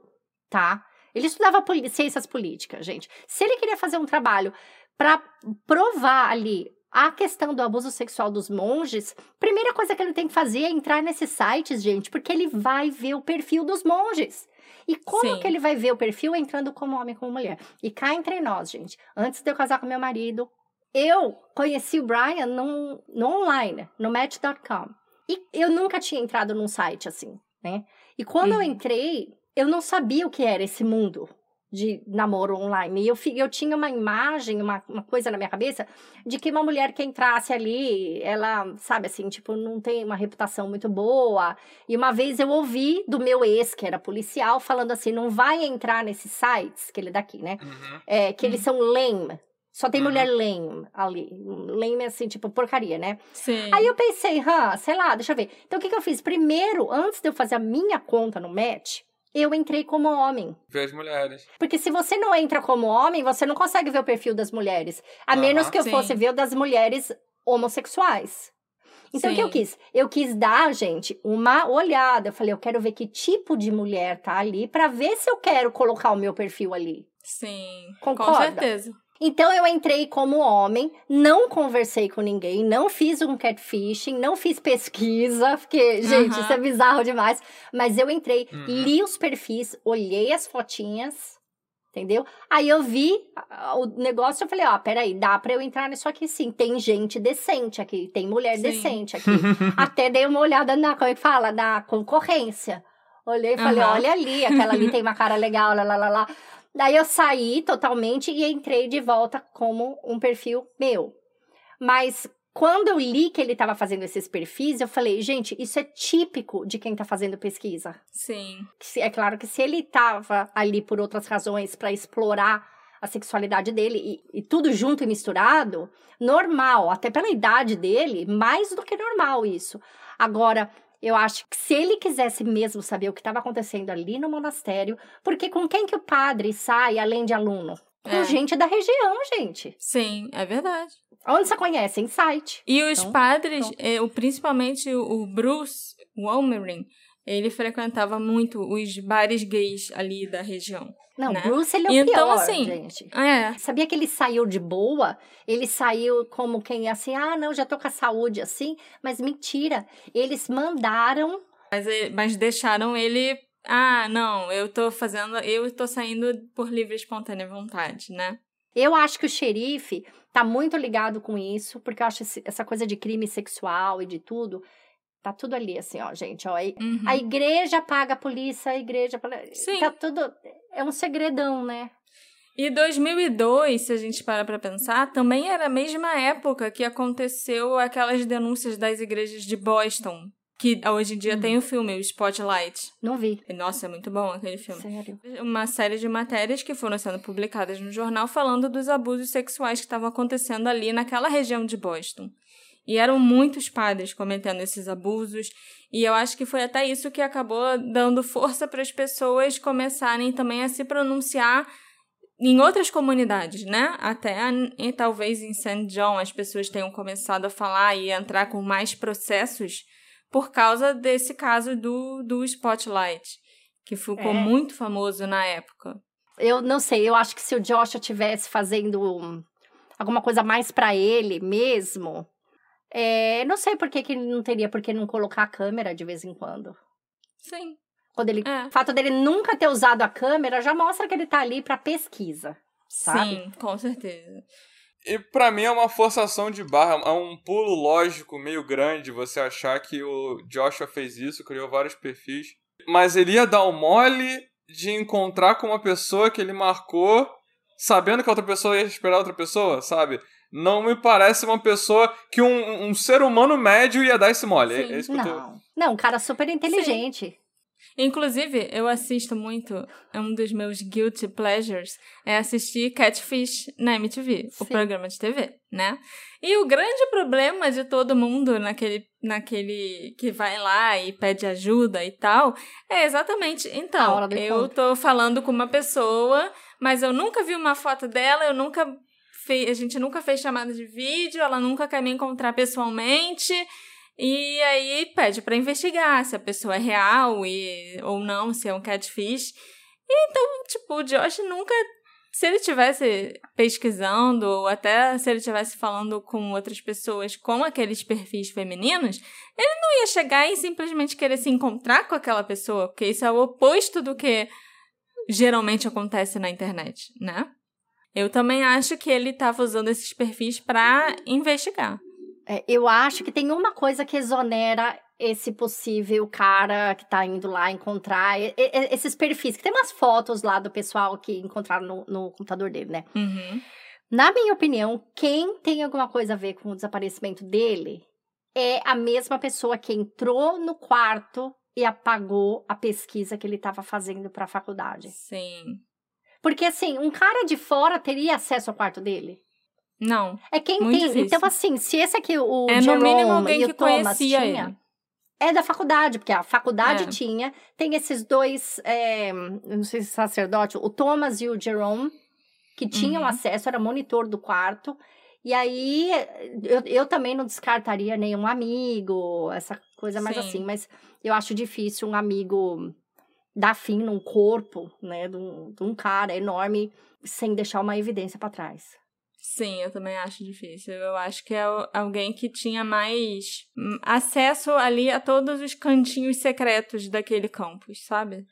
tá? Ele estudava ciências políticas, gente. Se ele queria fazer um trabalho para provar ali a questão do abuso sexual dos monges, primeira coisa que ele tem que fazer é entrar nesses sites, gente, porque ele vai ver o perfil dos monges. E como Sim. que ele vai ver o perfil entrando como homem como mulher? E cá entre nós, gente, antes de eu casar com meu marido, eu conheci o Brian no, no online, no Match.com. E eu nunca tinha entrado num site assim, né? E quando uhum. eu entrei, eu não sabia o que era esse mundo de namoro online. E eu, eu tinha uma imagem, uma, uma coisa na minha cabeça, de que uma mulher que entrasse ali, ela, sabe assim, tipo, não tem uma reputação muito boa. E uma vez eu ouvi do meu ex, que era policial, falando assim: não vai entrar nesses sites, que ele é daqui, né? Uhum. É, que eles uhum. são lame. Só tem uhum. mulher lame ali. Lame é assim, tipo, porcaria, né? Sim. Aí eu pensei, hã, sei lá, deixa eu ver. Então o que, que eu fiz? Primeiro, antes de eu fazer a minha conta no Match, eu entrei como homem. Ver as mulheres. Porque se você não entra como homem, você não consegue ver o perfil das mulheres. A Aham. menos que eu Sim. fosse ver o das mulheres homossexuais. Então, o que eu Sim. quis? Eu quis dar, gente, uma olhada. Eu falei, eu quero ver que tipo de mulher tá ali pra ver se eu quero colocar o meu perfil ali. Sim, Concorda? com certeza. Então eu entrei como homem, não conversei com ninguém, não fiz um catfishing, não fiz pesquisa, porque, gente, Aham. isso é bizarro demais. Mas eu entrei, Uhum. li os perfis, olhei as fotinhas, entendeu? Aí eu vi o negócio, eu falei, ó, peraí, dá pra eu entrar nisso aqui sim. Tem gente decente aqui, tem mulher Sim. decente aqui. <laughs> Até dei uma olhada na, como é que fala? Na concorrência. Olhei e falei, Aham. olha ali, aquela ali tem uma cara legal, lá, lá, lá, lá. Daí eu saí totalmente e entrei de volta como um perfil meu. Mas quando eu li que ele estava fazendo esses perfis, eu falei, gente, isso é típico de quem está fazendo pesquisa. Sim. É claro que se ele estava ali por outras razões para explorar a sexualidade dele e, e tudo junto e misturado, normal, até pela idade dele, mais do que normal isso. Agora, eu acho que se ele quisesse mesmo saber o que estava acontecendo ali no monastério, porque com quem que o padre sai além de aluno? Com É. gente da região, gente. Sim, é verdade. Onde você conhece? Em site. E os Então, padres, pronto. eh, o- principalmente o Bruce Wolmering, ele frequentava muito os bares gays ali da região. Não, Né? Bruce, ele é o Então, pior, assim, gente. É, Sabia que ele saiu de boa? Ele saiu como quem assim, ah, não, já tô com a saúde assim, mas mentira. Eles mandaram. mas, mas deixaram ele. Ah, não, eu tô fazendo. Eu tô saindo por livre e espontânea vontade, né? Eu acho que o xerife tá muito ligado com isso, porque eu acho essa coisa de crime sexual e de tudo. Tá tudo ali, assim, ó, gente, ó. A, Uhum. a igreja paga a polícia, a igreja. Sim. Tá tudo. É um segredão, né? E 2002, se a gente para pra pensar, também era a mesma época que aconteceu aquelas denúncias das igrejas de Boston. Que hoje em dia Hum. tem o filme, o Spotlight. Não vi. Nossa, é muito bom aquele filme. Sério. Uma série de matérias que foram sendo publicadas no jornal falando dos abusos sexuais que estavam acontecendo ali naquela região de Boston. E eram muitos padres cometendo esses abusos. E eu acho que foi até isso que acabou dando força para as pessoas começarem também a se pronunciar em outras comunidades, né? Até e talvez em St. John as pessoas tenham começado a falar e entrar com mais processos por causa desse caso do, do Spotlight, que ficou É. muito famoso na época. Eu não sei, eu acho que se o Joshua tivesse fazendo um- alguma coisa mais pra ele mesmo, é, não sei por que, que ele não teria por que não colocar a câmera de vez em quando. Sim. Quando ele, É. O fato dele nunca ter usado a câmera já mostra que ele tá ali pra pesquisa. Sabe? Sim, com certeza. E pra mim é uma forçação de barra, é um pulo lógico meio grande você achar que o Joshua fez isso, criou vários perfis. Mas ele ia dar o mole de encontrar com uma pessoa que ele marcou, sabendo que a outra pessoa ia esperar outra pessoa, sabe? Não me parece uma pessoa que um, um ser humano médio ia dar esse mole. É, Sim. é isso que eu tô... Não. Não, um cara super inteligente. Inclusive, eu assisto muito, é um dos meus guilty pleasures, é assistir Catfish na MTV, o Sim. programa de TV, né? E o grande problema de todo mundo naquele, naquele que vai lá e pede ajuda e tal, é exatamente, então, eu encontro. tô falando com uma pessoa, mas eu nunca vi uma foto dela, eu nunca fe... a gente nunca fez chamada de vídeo, ela nunca quer me encontrar pessoalmente, e aí pede pra investigar se a pessoa é real e, ou não, se é um catfish. E então, tipo, o Josh nunca. Se ele tivesse pesquisando, ou até se ele tivesse falando com outras pessoas com aqueles perfis femininos, ele não ia chegar e simplesmente querer se encontrar com aquela pessoa, porque isso é o oposto do que geralmente acontece na internet, né? Eu também acho que ele estava usando esses perfis pra investigar. É, eu acho que tem uma coisa que exonera esse possível cara que tá indo lá encontrar e- e- esses perfis. Que tem umas fotos lá do pessoal que encontraram no, no computador dele, né? Uhum. Na minha opinião, quem tem alguma coisa a ver com o desaparecimento dele é a mesma pessoa que entrou no quarto e apagou a pesquisa que ele estava fazendo para a faculdade. Sim. Porque assim, um cara de fora teria acesso ao quarto dele. Não. É quem tem. difícil. Então assim, se esse aqui o é no Jerome mínimo alguém e que o Thomas conhecia tinha, ele. é da faculdade, porque a faculdade é. tinha, tem esses dois, é, não sei se sacerdote, o Thomas e o Jerome, que tinham uhum. acesso, era monitor do quarto. E aí, eu, eu também não descartaria nenhum amigo, essa coisa mais Sim. assim, mas eu acho difícil um amigo dar fim num corpo, né, de um, de um cara enorme, sem deixar uma evidência para trás. Sim, eu também acho difícil. Eu acho que é alguém que tinha mais hum, acesso ali a todos os cantinhos secretos daquele campus, sabe?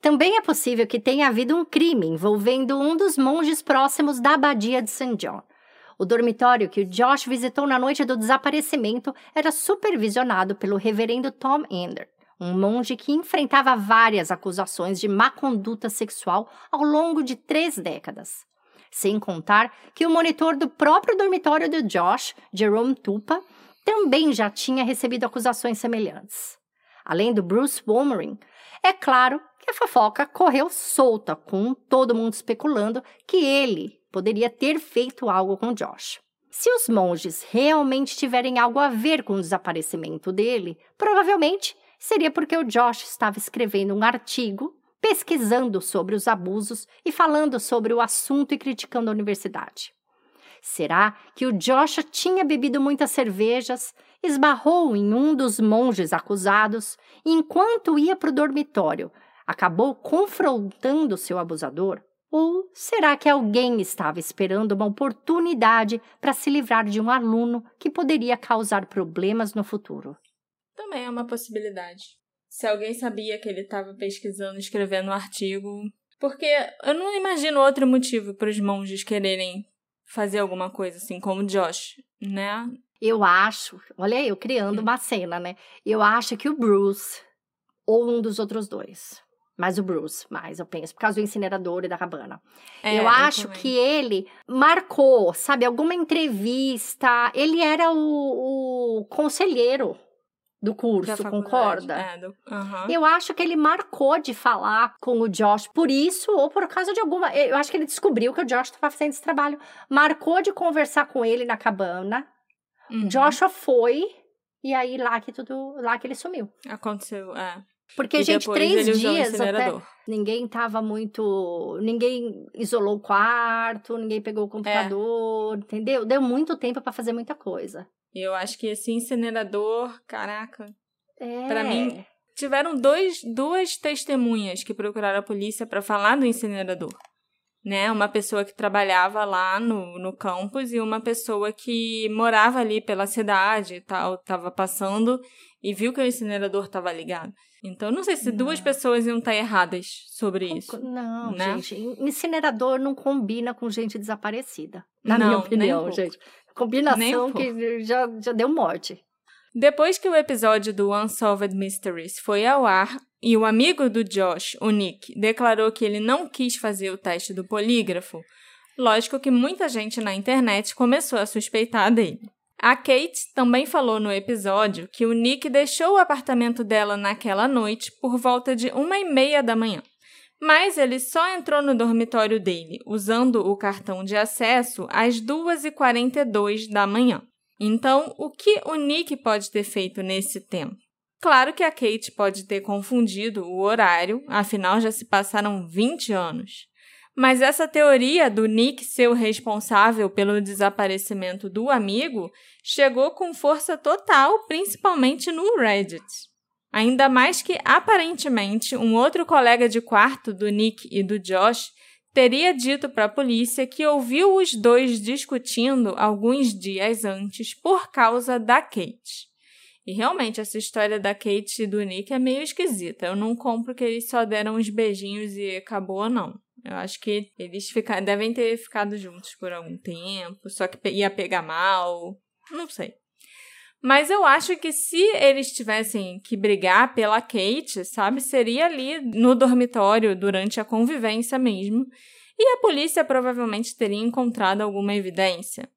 Também é possível que tenha havido um crime envolvendo um dos monges próximos da abadia de St. John. O dormitório que o Josh visitou na noite do desaparecimento era supervisionado pelo reverendo Tom Ender, um monge que enfrentava várias acusações de má conduta sexual ao longo de três décadas. Sem contar que o monitor do próprio dormitório do Josh, Jerome Tupa, também já tinha recebido acusações semelhantes. Além do Bruce Wolmering, é claro que a fofoca correu solta, com todo mundo especulando que ele poderia ter feito algo com Josh. Se os monges realmente tiverem algo a ver com o desaparecimento dele, provavelmente seria porque o Josh estava escrevendo um artigo pesquisando sobre os abusos e falando sobre o assunto e criticando a universidade. Será que o Joshua tinha bebido muitas cervejas, esbarrou em um dos monges acusados e, enquanto ia para o dormitório, acabou confrontando seu abusador? Ou será que alguém estava esperando uma oportunidade para se livrar de um aluno que poderia causar problemas no futuro? Também é uma possibilidade se alguém sabia que ele estava pesquisando, escrevendo um artigo. Porque eu não imagino outro motivo para os monges quererem fazer alguma coisa assim, como Josh, né? Eu acho, olha eu criando uma cena, né? Eu acho que o Bruce, ou um dos outros dois, mas o Bruce, mais eu penso, por causa do incinerador e da cabana. É, eu acho eu que ele marcou, sabe, alguma entrevista. Ele era o, o conselheiro do curso, concorda? É, do... Uhum. Eu acho que ele marcou de falar com o Josh por isso ou por causa de alguma. Eu acho que ele descobriu que o Josh estava fazendo esse trabalho. Marcou de conversar com ele na cabana. Uhum. Joshua foi e aí lá que tudo. lá que ele sumiu. Aconteceu, é. Porque, e gente, três dias até ninguém tava muito. Ninguém isolou o quarto, ninguém pegou o computador, é. entendeu? Deu muito tempo para fazer muita coisa. E eu acho que esse incinerador, caraca. É. Pra mim, tiveram dois, duas testemunhas que procuraram a polícia para falar do incinerador. Né? Uma pessoa que trabalhava lá no, no campus e uma pessoa que morava ali pela cidade e tal, tava passando e viu que o incinerador estava ligado. Então, não sei se não. duas pessoas iam estar erradas sobre isso. Não, né? gente. Incinerador não combina com gente desaparecida. Na não, minha opinião, gente. Combinação que já, já deu morte. Depois que o episódio do Unsolved Mysteries foi ao ar e o amigo do Josh, o Nick, declarou que ele não quis fazer o teste do polígrafo, lógico que muita gente na internet começou a suspeitar dele. A Kate também falou no episódio que o Nick deixou o apartamento dela naquela noite por volta de uma e meia da manhã. Mas ele só entrou no dormitório dele usando o cartão de acesso às 2h42 da manhã. Então, o que o Nick pode ter feito nesse tempo? Claro que a Kate pode ter confundido o horário, afinal já se passaram 20 anos. Mas essa teoria do Nick ser o responsável pelo desaparecimento do amigo chegou com força total, principalmente no Reddit. Ainda mais que, aparentemente, um outro colega de quarto do Nick e do Josh teria dito para a polícia que ouviu os dois discutindo alguns dias antes por causa da Kate. E realmente, essa história da Kate e do Nick é meio esquisita. Eu não compro que eles só deram uns beijinhos e acabou, não. Eu acho que eles fica... devem ter ficado juntos por algum tempo, só que ia pegar mal. Não sei. Mas eu acho que se eles tivessem que brigar pela Kate, sabe, seria ali no dormitório durante a convivência mesmo. E a polícia provavelmente teria encontrado alguma evidência.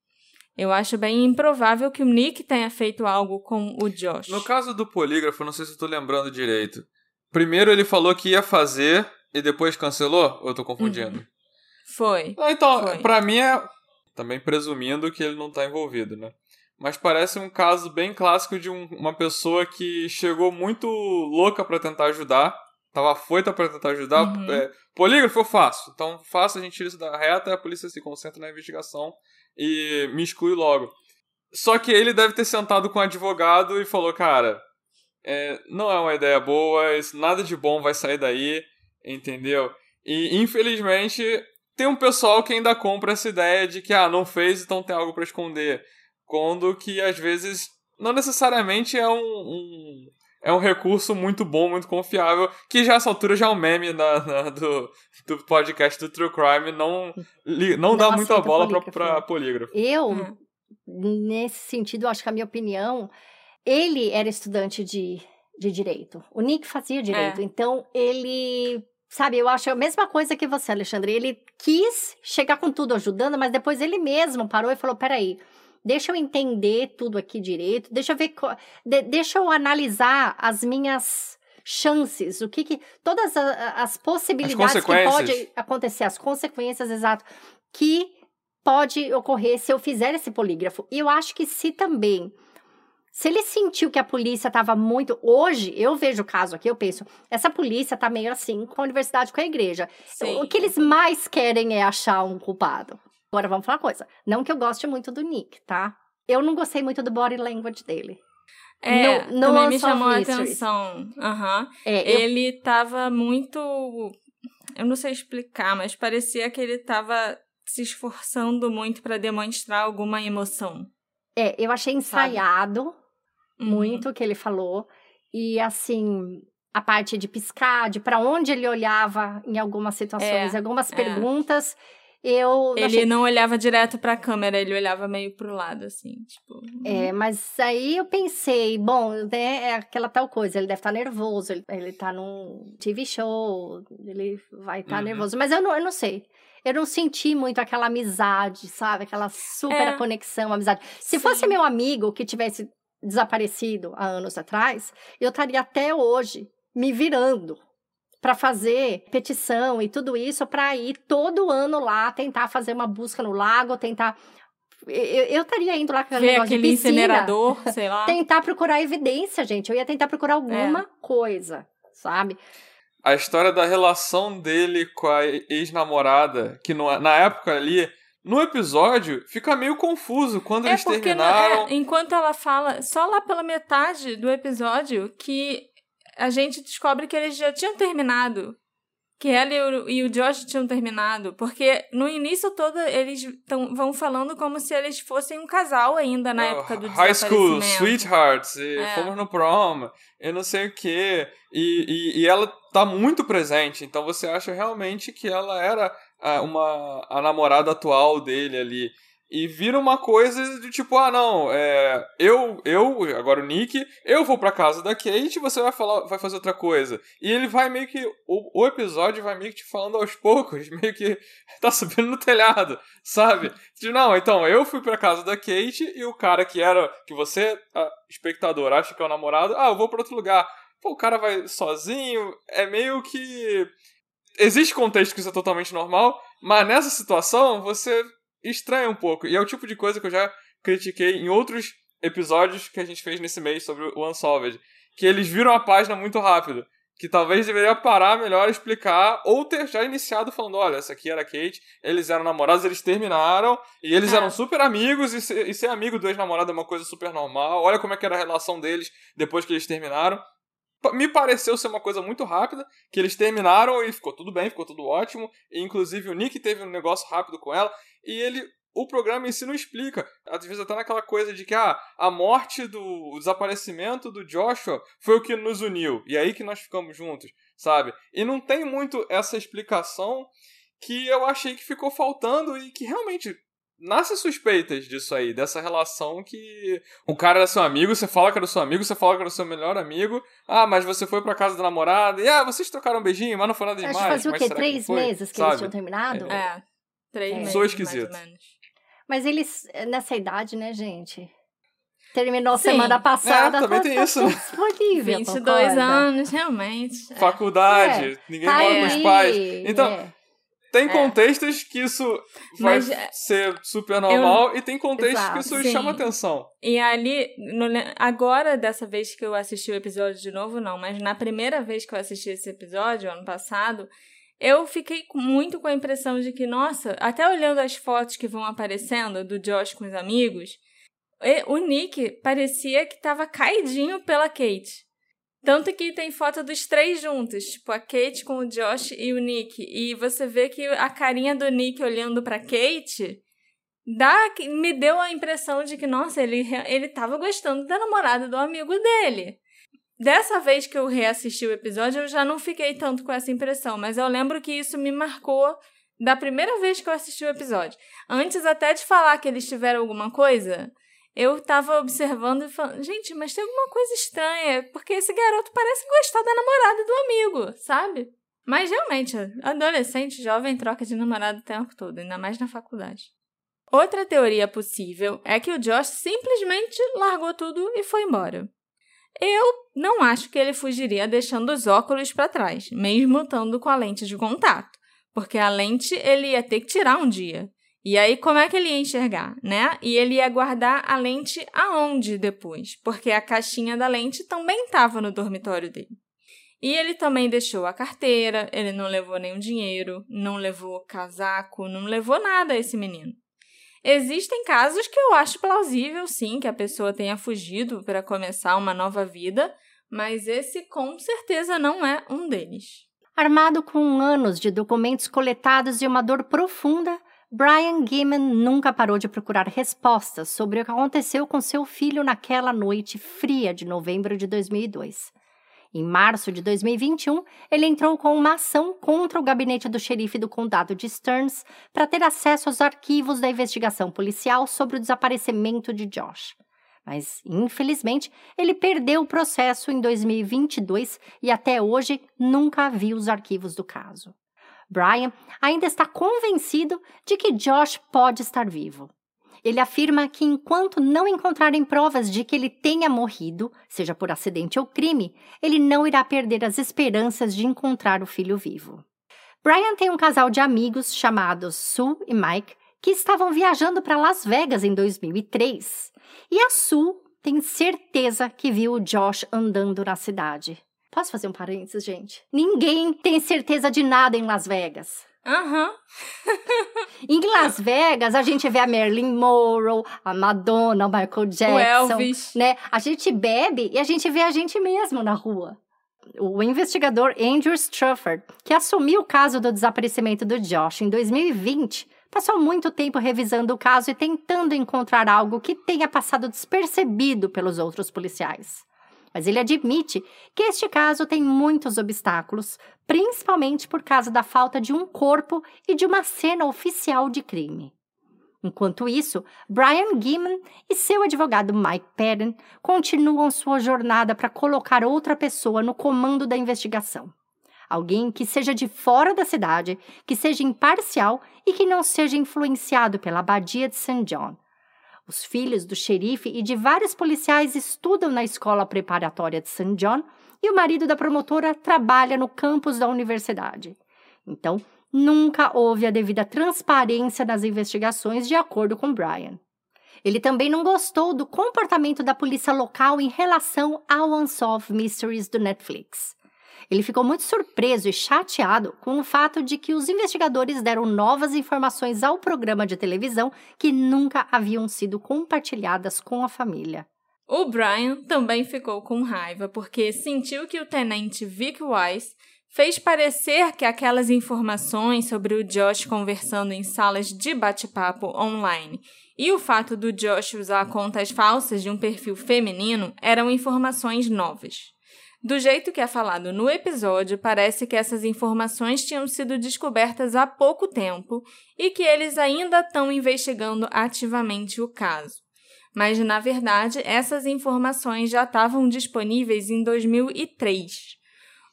Eu acho bem improvável que o Nick tenha feito algo com o Josh. No caso do polígrafo, não sei se eu tô lembrando direito. Primeiro ele falou que ia fazer e depois cancelou? Ou eu tô confundindo? Uhum. Foi. Ah, então, Foi. pra mim é. Também presumindo que ele não tá envolvido, né? Mas parece um caso bem clássico de um, uma pessoa que chegou muito louca para tentar ajudar, tava foita para tentar ajudar. Uhum. É, polígrafo eu faço, então faço, a gente tira isso da reta, a polícia se concentra na investigação e me exclui logo. Só que ele deve ter sentado com o um advogado e falou, cara, é, não é uma ideia boa, isso, nada de bom vai sair daí, entendeu? E infelizmente tem um pessoal que ainda compra essa ideia de que ah, não fez, então tem algo para esconder. Quando que às vezes não necessariamente é um, um, é um recurso muito bom, muito confiável, que já essa altura já é um meme na, na do, do podcast do True Crime, não, não, não dá muita bola polígrafo. Pra, pra polígrafo. Eu, hum. nesse sentido, acho que a minha opinião, ele era estudante de, de direito. O Nick fazia direito, é. então ele Sabe, eu acho a mesma coisa que você, Alexandre. Ele quis chegar com tudo ajudando, mas depois ele mesmo parou e falou: peraí, deixa eu entender tudo aqui direito, deixa eu ver, de, deixa eu analisar as minhas chances, o que que, todas as, as possibilidades as que pode acontecer, as consequências, exato, que pode ocorrer se eu fizer esse polígrafo. E eu acho que se também se ele sentiu que a polícia estava muito. Hoje, eu vejo o caso aqui, eu penso, essa polícia tá meio assim com a universidade, com a igreja. Sim. O que eles mais querem é achar um culpado. Agora vamos falar uma coisa. Não que eu goste muito do Nick, tá? Eu não gostei muito do body language dele. É, no, no também me chamou a atenção. Uhum. É, ele eu... tava muito. Eu não sei explicar, mas parecia que ele tava se esforçando muito para demonstrar alguma emoção. É, eu achei ensaiado Sabe? muito o uhum. que ele falou. E assim, a parte de piscar, de para onde ele olhava em algumas situações, é, algumas é. Eu ele achei... não olhava direto para a câmera, ele olhava meio pro lado, assim, tipo. É, uhum. mas aí eu pensei, bom, né, é aquela tal coisa, ele deve estar tá nervoso, ele, ele tá num TV show, ele vai estar tá uhum. nervoso, mas eu não, eu não sei. Eu não senti muito aquela amizade, sabe? Aquela super é. conexão, amizade. Se Sim. fosse meu amigo que tivesse desaparecido há anos atrás, eu estaria até hoje me virando para fazer petição e tudo isso para ir todo ano lá tentar fazer uma busca no lago, tentar eu, estaria indo lá com aquele aquele de piscina, incinerador, sei lá. <laughs> Tentar procurar evidência, gente. Eu ia tentar procurar alguma é. coisa, sabe? A história da relação dele com a ex-namorada, que no, na época ali, no episódio, fica meio confuso quando é eles terminaram. é, enquanto ela fala, só lá pela metade do episódio, que a gente descobre que eles já tinham terminado. Que ela e o, e Josh tinham terminado. Porque no início todo eles tão, vão falando como se eles fossem um casal ainda na oh, época do High School, Sweethearts, e é. fomos no prom, eu não sei o quê. E, e, e, ela tá muito presente, então você acha realmente que ela era a, uma, a namorada atual dele ali e vira uma coisa de tipo, ah, não, é, eu, eu, agora o Nick, eu vou pra casa da Kate, você vai falar, vai fazer outra coisa. E ele vai meio que, o, o episódio vai meio que te falando aos poucos, <laughs> meio que tá subindo no telhado, sabe? De, não, então, eu fui pra casa da Kate e o cara que era, que você, espectador, acha que é o namorado, ah, eu vou pra outro lugar. Pô, o cara vai sozinho, é meio que... Existe contexto que isso é totalmente normal, mas nessa situação você estranha um pouco. E é o tipo de coisa que eu já critiquei em outros episódios que a gente fez nesse mês sobre o Unsolved. Que eles viram a página muito rápido. Que talvez deveria parar melhor explicar, ou ter já iniciado falando: olha, essa aqui era a Kate, eles eram namorados, eles terminaram, e eles é. eram super amigos, e ser, e ser amigo do ex-namorado é uma coisa super normal. Olha como é que era a relação deles depois que eles terminaram me pareceu ser uma coisa muito rápida, que eles terminaram e ficou tudo bem, ficou tudo ótimo, e inclusive o Nick teve um negócio rápido com ela, e ele o programa em si não explica. Às vezes até naquela coisa de que ah, a morte do o desaparecimento do Joshua foi o que nos uniu. E é aí que nós ficamos juntos, sabe? E não tem muito essa explicação que eu achei que ficou faltando e que realmente nasce suspeitas disso aí, dessa relação que o cara era seu amigo, você fala que era seu amigo, você fala que era seu melhor amigo, ah, mas você foi pra casa da namorada, e ah, vocês trocaram um beijinho, mas não foi nada demais. Acho que fazia o quê? Três que meses que Sabe? eles tinham terminado? É, é três é. Sou esquisito. Mas eles, nessa idade, né, gente? Terminou Sim. semana passada. É, também tá, tem tá isso. Disponível, 22 concorda? anos, realmente. Faculdade, é. ninguém tá mora com os pais. Então, tem é. contextos que isso vai Mas, é, ser super normal eu... e tem contextos Exato, que isso sim. chama atenção. E ali, no, agora, dessa vez que eu assisti o episódio de novo, não, mas na primeira vez que eu assisti esse episódio, ano passado, eu fiquei muito com a impressão de que, nossa, até olhando as fotos que vão aparecendo do Josh com os amigos, o Nick parecia que estava caidinho pela Kate. Tanto que tem foto dos três juntos, tipo a Kate com o Josh e o Nick. E você vê que a carinha do Nick olhando pra Kate dá, me deu a impressão de que, nossa, ele, ele gostando da namorada do amigo dele. Dessa vez que eu reassisti o episódio, eu já não fiquei tanto com essa impressão, mas eu lembro que isso me marcou da primeira vez que eu assisti o episódio. Antes até de falar que eles tiveram alguma coisa, eu tava observando e falando, gente, mas tem alguma coisa estranha, porque esse garoto parece gostar da namorada do amigo, sabe? Mas realmente, adolescente jovem troca de namorado o tempo todo, ainda mais na faculdade. Outra teoria possível é que o Josh simplesmente largou tudo e foi embora. Eu não acho que ele fugiria deixando os óculos para trás, mesmo estando com a lente de contato, porque a lente ele ia ter que tirar um dia. E aí, como é que ele ia enxergar, né? E ele ia guardar a lente aonde depois? Porque a caixinha da lente também estava no dormitório dele. E ele também deixou a carteira, ele não levou nenhum dinheiro, não levou casaco, não levou nada esse menino. Existem casos que eu acho plausível, sim, que a pessoa tenha fugido para começar uma nova vida, mas esse com certeza não é um deles. Armado com anos de documentos coletados e uma dor profunda, Brian Gaiman nunca parou de procurar respostas sobre o que aconteceu com seu filho naquela noite fria de novembro de 2002. Em março de 2021, ele entrou com uma ação contra o gabinete do xerife do condado de Stearns para ter acesso aos arquivos da investigação policial sobre o desaparecimento de Josh. Mas, infelizmente, ele perdeu o processo em 2022 e até hoje nunca viu os arquivos do caso. Brian ainda está convencido de que Josh pode estar vivo. Ele afirma que enquanto não encontrarem provas de que ele tenha morrido, seja por acidente ou crime, ele não irá perder as esperanças de encontrar o filho vivo. Brian tem um casal de amigos chamados Sue e Mike que estavam viajando para Las Vegas em 2003. E a Sue tem certeza que viu o Josh andando na cidade. Posso fazer um parênteses, gente? Ninguém tem certeza de nada em Las Vegas. Aham. Uhum. em Las Vegas, a gente vê a Marilyn Monroe, a Madonna, o Michael Jackson. O Elvis. Né? A gente bebe e a gente vê a gente mesmo na rua. O investigador Andrew Strufford, que assumiu o caso do desaparecimento do Josh em 2020, passou muito tempo revisando o caso e tentando encontrar algo que tenha passado despercebido pelos outros policiais mas ele admite que este caso tem muitos obstáculos, principalmente por causa da falta de um corpo e de uma cena oficial de crime. Enquanto isso, Brian Gaiman e seu advogado Mike Patton continuam sua jornada para colocar outra pessoa no comando da investigação. Alguém que seja de fora da cidade, que seja imparcial e que não seja influenciado pela abadia de St. John, os filhos do xerife e de vários policiais estudam na escola preparatória de St. John e o marido da promotora trabalha no campus da universidade. Então, nunca houve a devida transparência nas investigações, de acordo com Brian. Ele também não gostou do comportamento da polícia local em relação ao Unsolved Mysteries do Netflix. Ele ficou muito surpreso e chateado com o fato de que os investigadores deram novas informações ao programa de televisão que nunca haviam sido compartilhadas com a família. O Brian também ficou com raiva porque sentiu que o tenente Vic Wise fez parecer que aquelas informações sobre o Josh conversando em salas de bate-papo online e o fato do Josh usar contas falsas de um perfil feminino eram informações novas. Do jeito que é falado no episódio, parece que essas informações tinham sido descobertas há pouco tempo e que eles ainda estão investigando ativamente o caso. Mas, na verdade, essas informações já estavam disponíveis em 2003.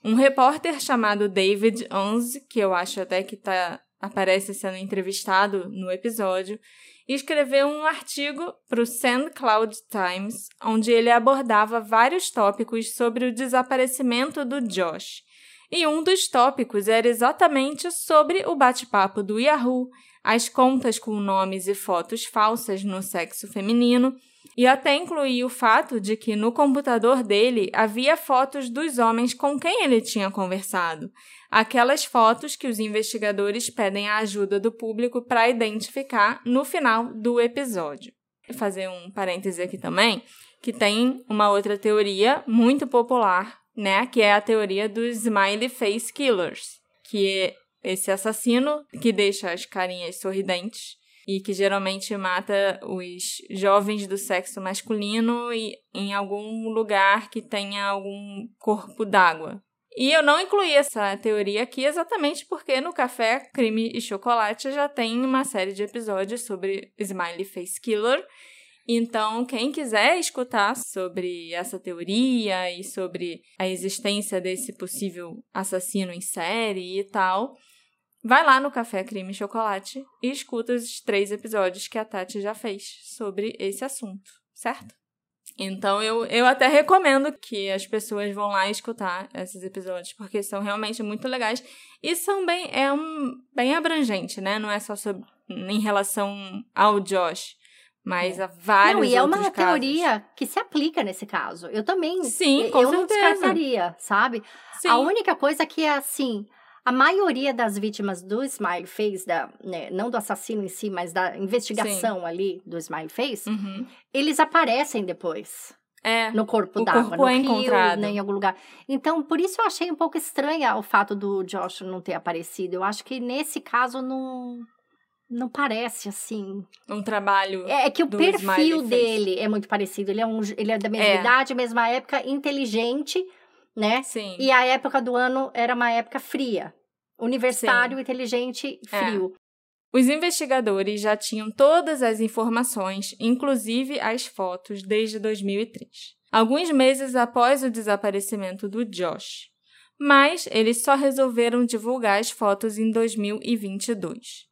Um repórter chamado David Onze, que eu acho até que tá, aparece sendo entrevistado no episódio, e escreveu um artigo para o St. Cloud Times, onde ele abordava vários tópicos sobre o desaparecimento do Josh. E um dos tópicos era exatamente sobre o bate-papo do Yahoo, as contas com nomes e fotos falsas no sexo feminino, e até incluía o fato de que no computador dele havia fotos dos homens com quem ele tinha conversado, aquelas fotos que os investigadores pedem a ajuda do público para identificar no final do episódio. Vou fazer um parêntese aqui também, que tem uma outra teoria muito popular, né, que é a teoria dos smiley face killers, que esse assassino que deixa as carinhas sorridentes e que geralmente mata os jovens do sexo masculino e em algum lugar que tenha algum corpo d'água. E eu não incluí essa teoria aqui exatamente porque no Café, Crime e Chocolate já tem uma série de episódios sobre Smiley Face Killer. Então, quem quiser escutar sobre essa teoria e sobre a existência desse possível assassino em série e tal, Vai lá no Café Crime e Chocolate e escuta os três episódios que a Tati já fez sobre esse assunto, certo? Então eu, eu até recomendo que as pessoas vão lá escutar esses episódios, porque são realmente muito legais e são bem, é um, bem abrangente, né? Não é só sobre, em relação ao Josh, mas é. a vários Não, e é uma casos. teoria que se aplica nesse caso. Eu também, Sim, com eu certeza. não descartaria, sabe? Sim. A única coisa que é assim, a maioria das vítimas do Smile Face, da, né, não do assassino em si, mas da investigação Sim. ali do Smile Face, uhum. eles aparecem depois. É, no corpo d'água, no é rio, encontrado. Né, em algum lugar. Então, por isso eu achei um pouco estranha o fato do Josh não ter aparecido. Eu acho que nesse caso não não parece assim. Um trabalho. É, é que o perfil dele é muito parecido. Ele é, um, ele é da mesma é. idade, mesma época, inteligente, né? Sim. E a época do ano era uma época fria. Universitário, Sim. inteligente, é. frio. É. Os investigadores já tinham todas as informações, inclusive as fotos, desde 2003, alguns meses após o desaparecimento do Josh. Mas eles só resolveram divulgar as fotos em 2022.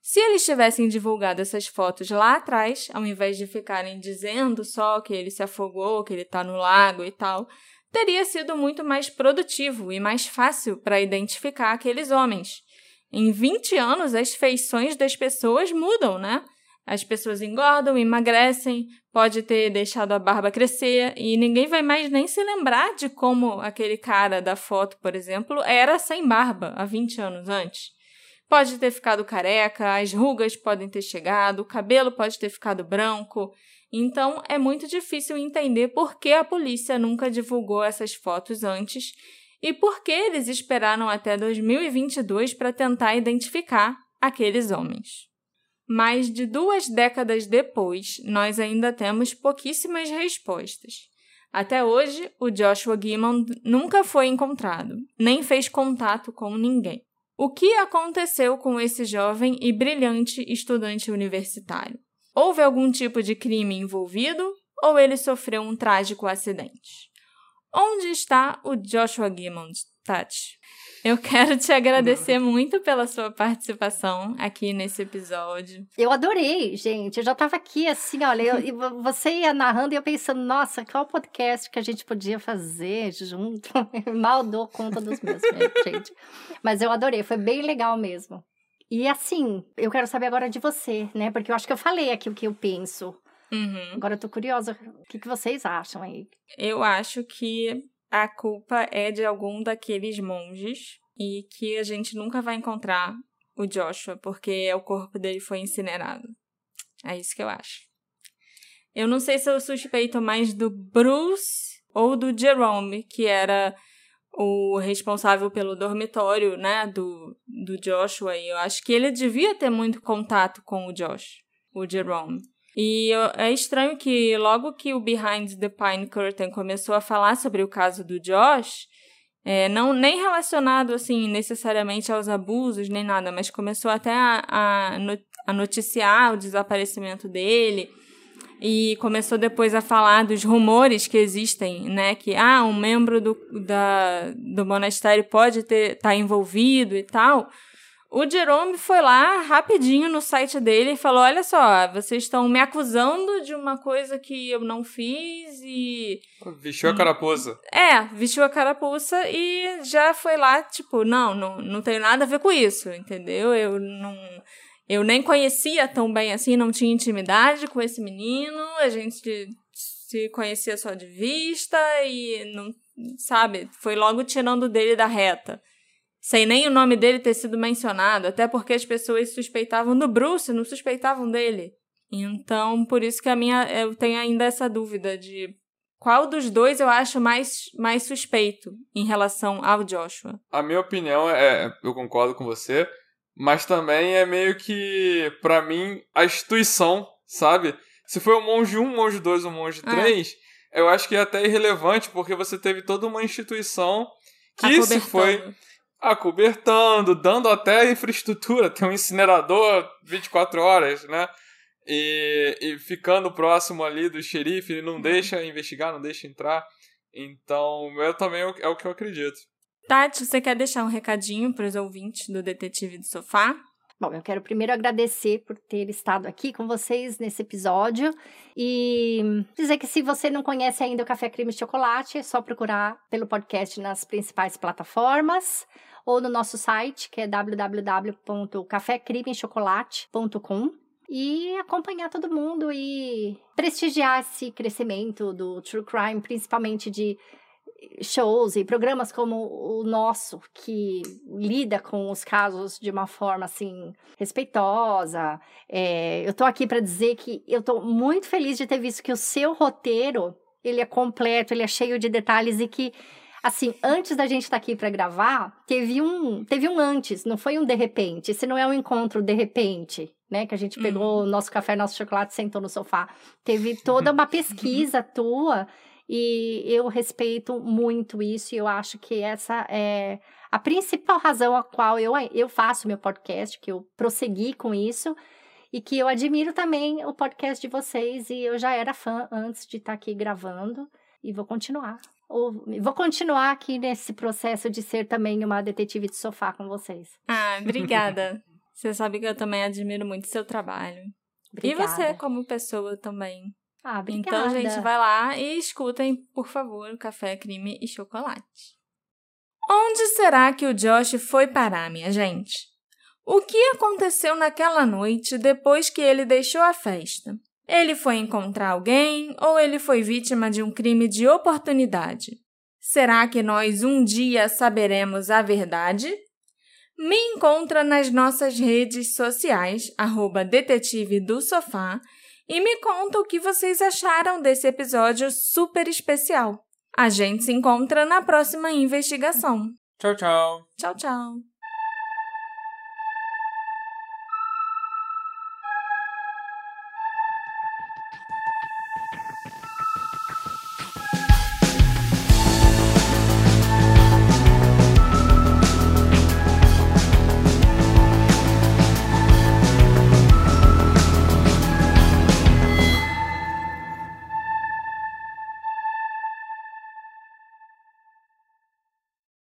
Se eles tivessem divulgado essas fotos lá atrás, ao invés de ficarem dizendo só que ele se afogou, que ele está no lago e tal, teria sido muito mais produtivo e mais fácil para identificar aqueles homens. Em 20 anos, as feições das pessoas mudam, né? As pessoas engordam, emagrecem, pode ter deixado a barba crescer e ninguém vai mais nem se lembrar de como aquele cara da foto, por exemplo, era sem barba há 20 anos antes. Pode ter ficado careca, as rugas podem ter chegado, o cabelo pode ter ficado branco, então é muito difícil entender por que a polícia nunca divulgou essas fotos antes e por que eles esperaram até 2022 para tentar identificar aqueles homens. Mais de duas décadas depois, nós ainda temos pouquíssimas respostas. Até hoje, o Joshua Gimmon nunca foi encontrado, nem fez contato com ninguém. O que aconteceu com esse jovem e brilhante estudante universitário? Houve algum tipo de crime envolvido ou ele sofreu um trágico acidente? Onde está o Joshua Gimmons, Tati? Eu quero te agradecer muito pela sua participação aqui nesse episódio. Eu adorei, gente. Eu já estava aqui assim, olha, eu, você ia narrando e eu pensando, nossa, qual podcast que a gente podia fazer junto? <laughs> Mal dou conta dos meus, gente. Mas eu adorei, foi bem legal mesmo. E assim, eu quero saber agora de você, né? Porque eu acho que eu falei aqui o que eu penso. Uhum. Agora eu tô curiosa, o que, que vocês acham aí? Eu acho que a culpa é de algum daqueles monges e que a gente nunca vai encontrar o Joshua, porque o corpo dele foi incinerado. É isso que eu acho. Eu não sei se eu suspeito mais do Bruce ou do Jerome, que era o responsável pelo dormitório, né, do, do Joshua, e eu acho que ele devia ter muito contato com o Josh, o Jerome. E é estranho que logo que o Behind the Pine Curtain começou a falar sobre o caso do Josh, é, não nem relacionado assim necessariamente aos abusos nem nada, mas começou até a, a, a noticiar o desaparecimento dele e começou depois a falar dos rumores que existem, né, que ah, um membro do, da, do monastério pode ter estar tá envolvido e tal. O Jerome foi lá rapidinho no site dele e falou: Olha só, vocês estão me acusando de uma coisa que eu não fiz e. Vestiu a carapuça. É, vestiu a carapuça e já foi lá, tipo, não, não, não tem nada a ver com isso, entendeu? Eu não. Eu nem conhecia tão bem assim, não tinha intimidade com esse menino, a gente se conhecia só de vista e não, sabe, foi logo tirando dele da reta sem nem o nome dele ter sido mencionado, até porque as pessoas suspeitavam do Bruce, não suspeitavam dele. Então, por isso que a minha eu tenho ainda essa dúvida de qual dos dois eu acho mais, mais suspeito em relação ao Joshua. A minha opinião é, eu concordo com você, mas também é meio que para mim a instituição, sabe? Se foi o monge 1, o monge 2, o monge 3, é. eu acho que é até irrelevante porque você teve toda uma instituição que se foi acobertando, dando até infraestrutura, <laughs> tem um incinerador 24 horas, né? E, e ficando próximo ali do xerife, ele não uhum. deixa investigar, não deixa entrar. Então, eu também é o que eu acredito. Tati, você quer deixar um recadinho para os ouvintes do Detetive do Sofá? Bom, eu quero primeiro agradecer por ter estado aqui com vocês nesse episódio e dizer que se você não conhece ainda o Café Crime Chocolate, é só procurar pelo podcast nas principais plataformas ou no nosso site, que é www.cafécrimechocolate.com e acompanhar todo mundo e prestigiar esse crescimento do true crime, principalmente de shows e programas como o nosso, que lida com os casos de uma forma assim respeitosa. É, eu tô aqui para dizer que eu tô muito feliz de ter visto que o seu roteiro ele é completo, ele é cheio de detalhes e que assim, antes da gente estar tá aqui para gravar, teve um, teve um antes, não foi um de repente. Esse não é um encontro de repente, né? Que a gente pegou o uhum. nosso café, nosso chocolate, sentou no sofá. Teve toda uma <laughs> pesquisa tua e eu respeito muito isso e eu acho que essa é a principal razão a qual eu, eu faço meu podcast, que eu prossegui com isso e que eu admiro também o podcast de vocês e eu já era fã antes de estar aqui gravando e vou continuar. Ou, vou continuar aqui nesse processo de ser também uma detetive de sofá com vocês. Ah, <laughs> obrigada. você sabe que eu também admiro muito seu trabalho. Obrigada. E você como pessoa também. Ah, obrigada. Então, gente, vai lá e escutem, por favor, o Café, Crime e Chocolate. Onde será que o Josh foi parar, minha gente? O que aconteceu naquela noite depois que ele deixou a festa? Ele foi encontrar alguém ou ele foi vítima de um crime de oportunidade? Será que nós um dia saberemos a verdade? Me encontra nas nossas redes sociais, arroba detetive do sofá, e me conta o que vocês acharam desse episódio super especial. A gente se encontra na próxima investigação. Tchau, tchau. Tchau, tchau.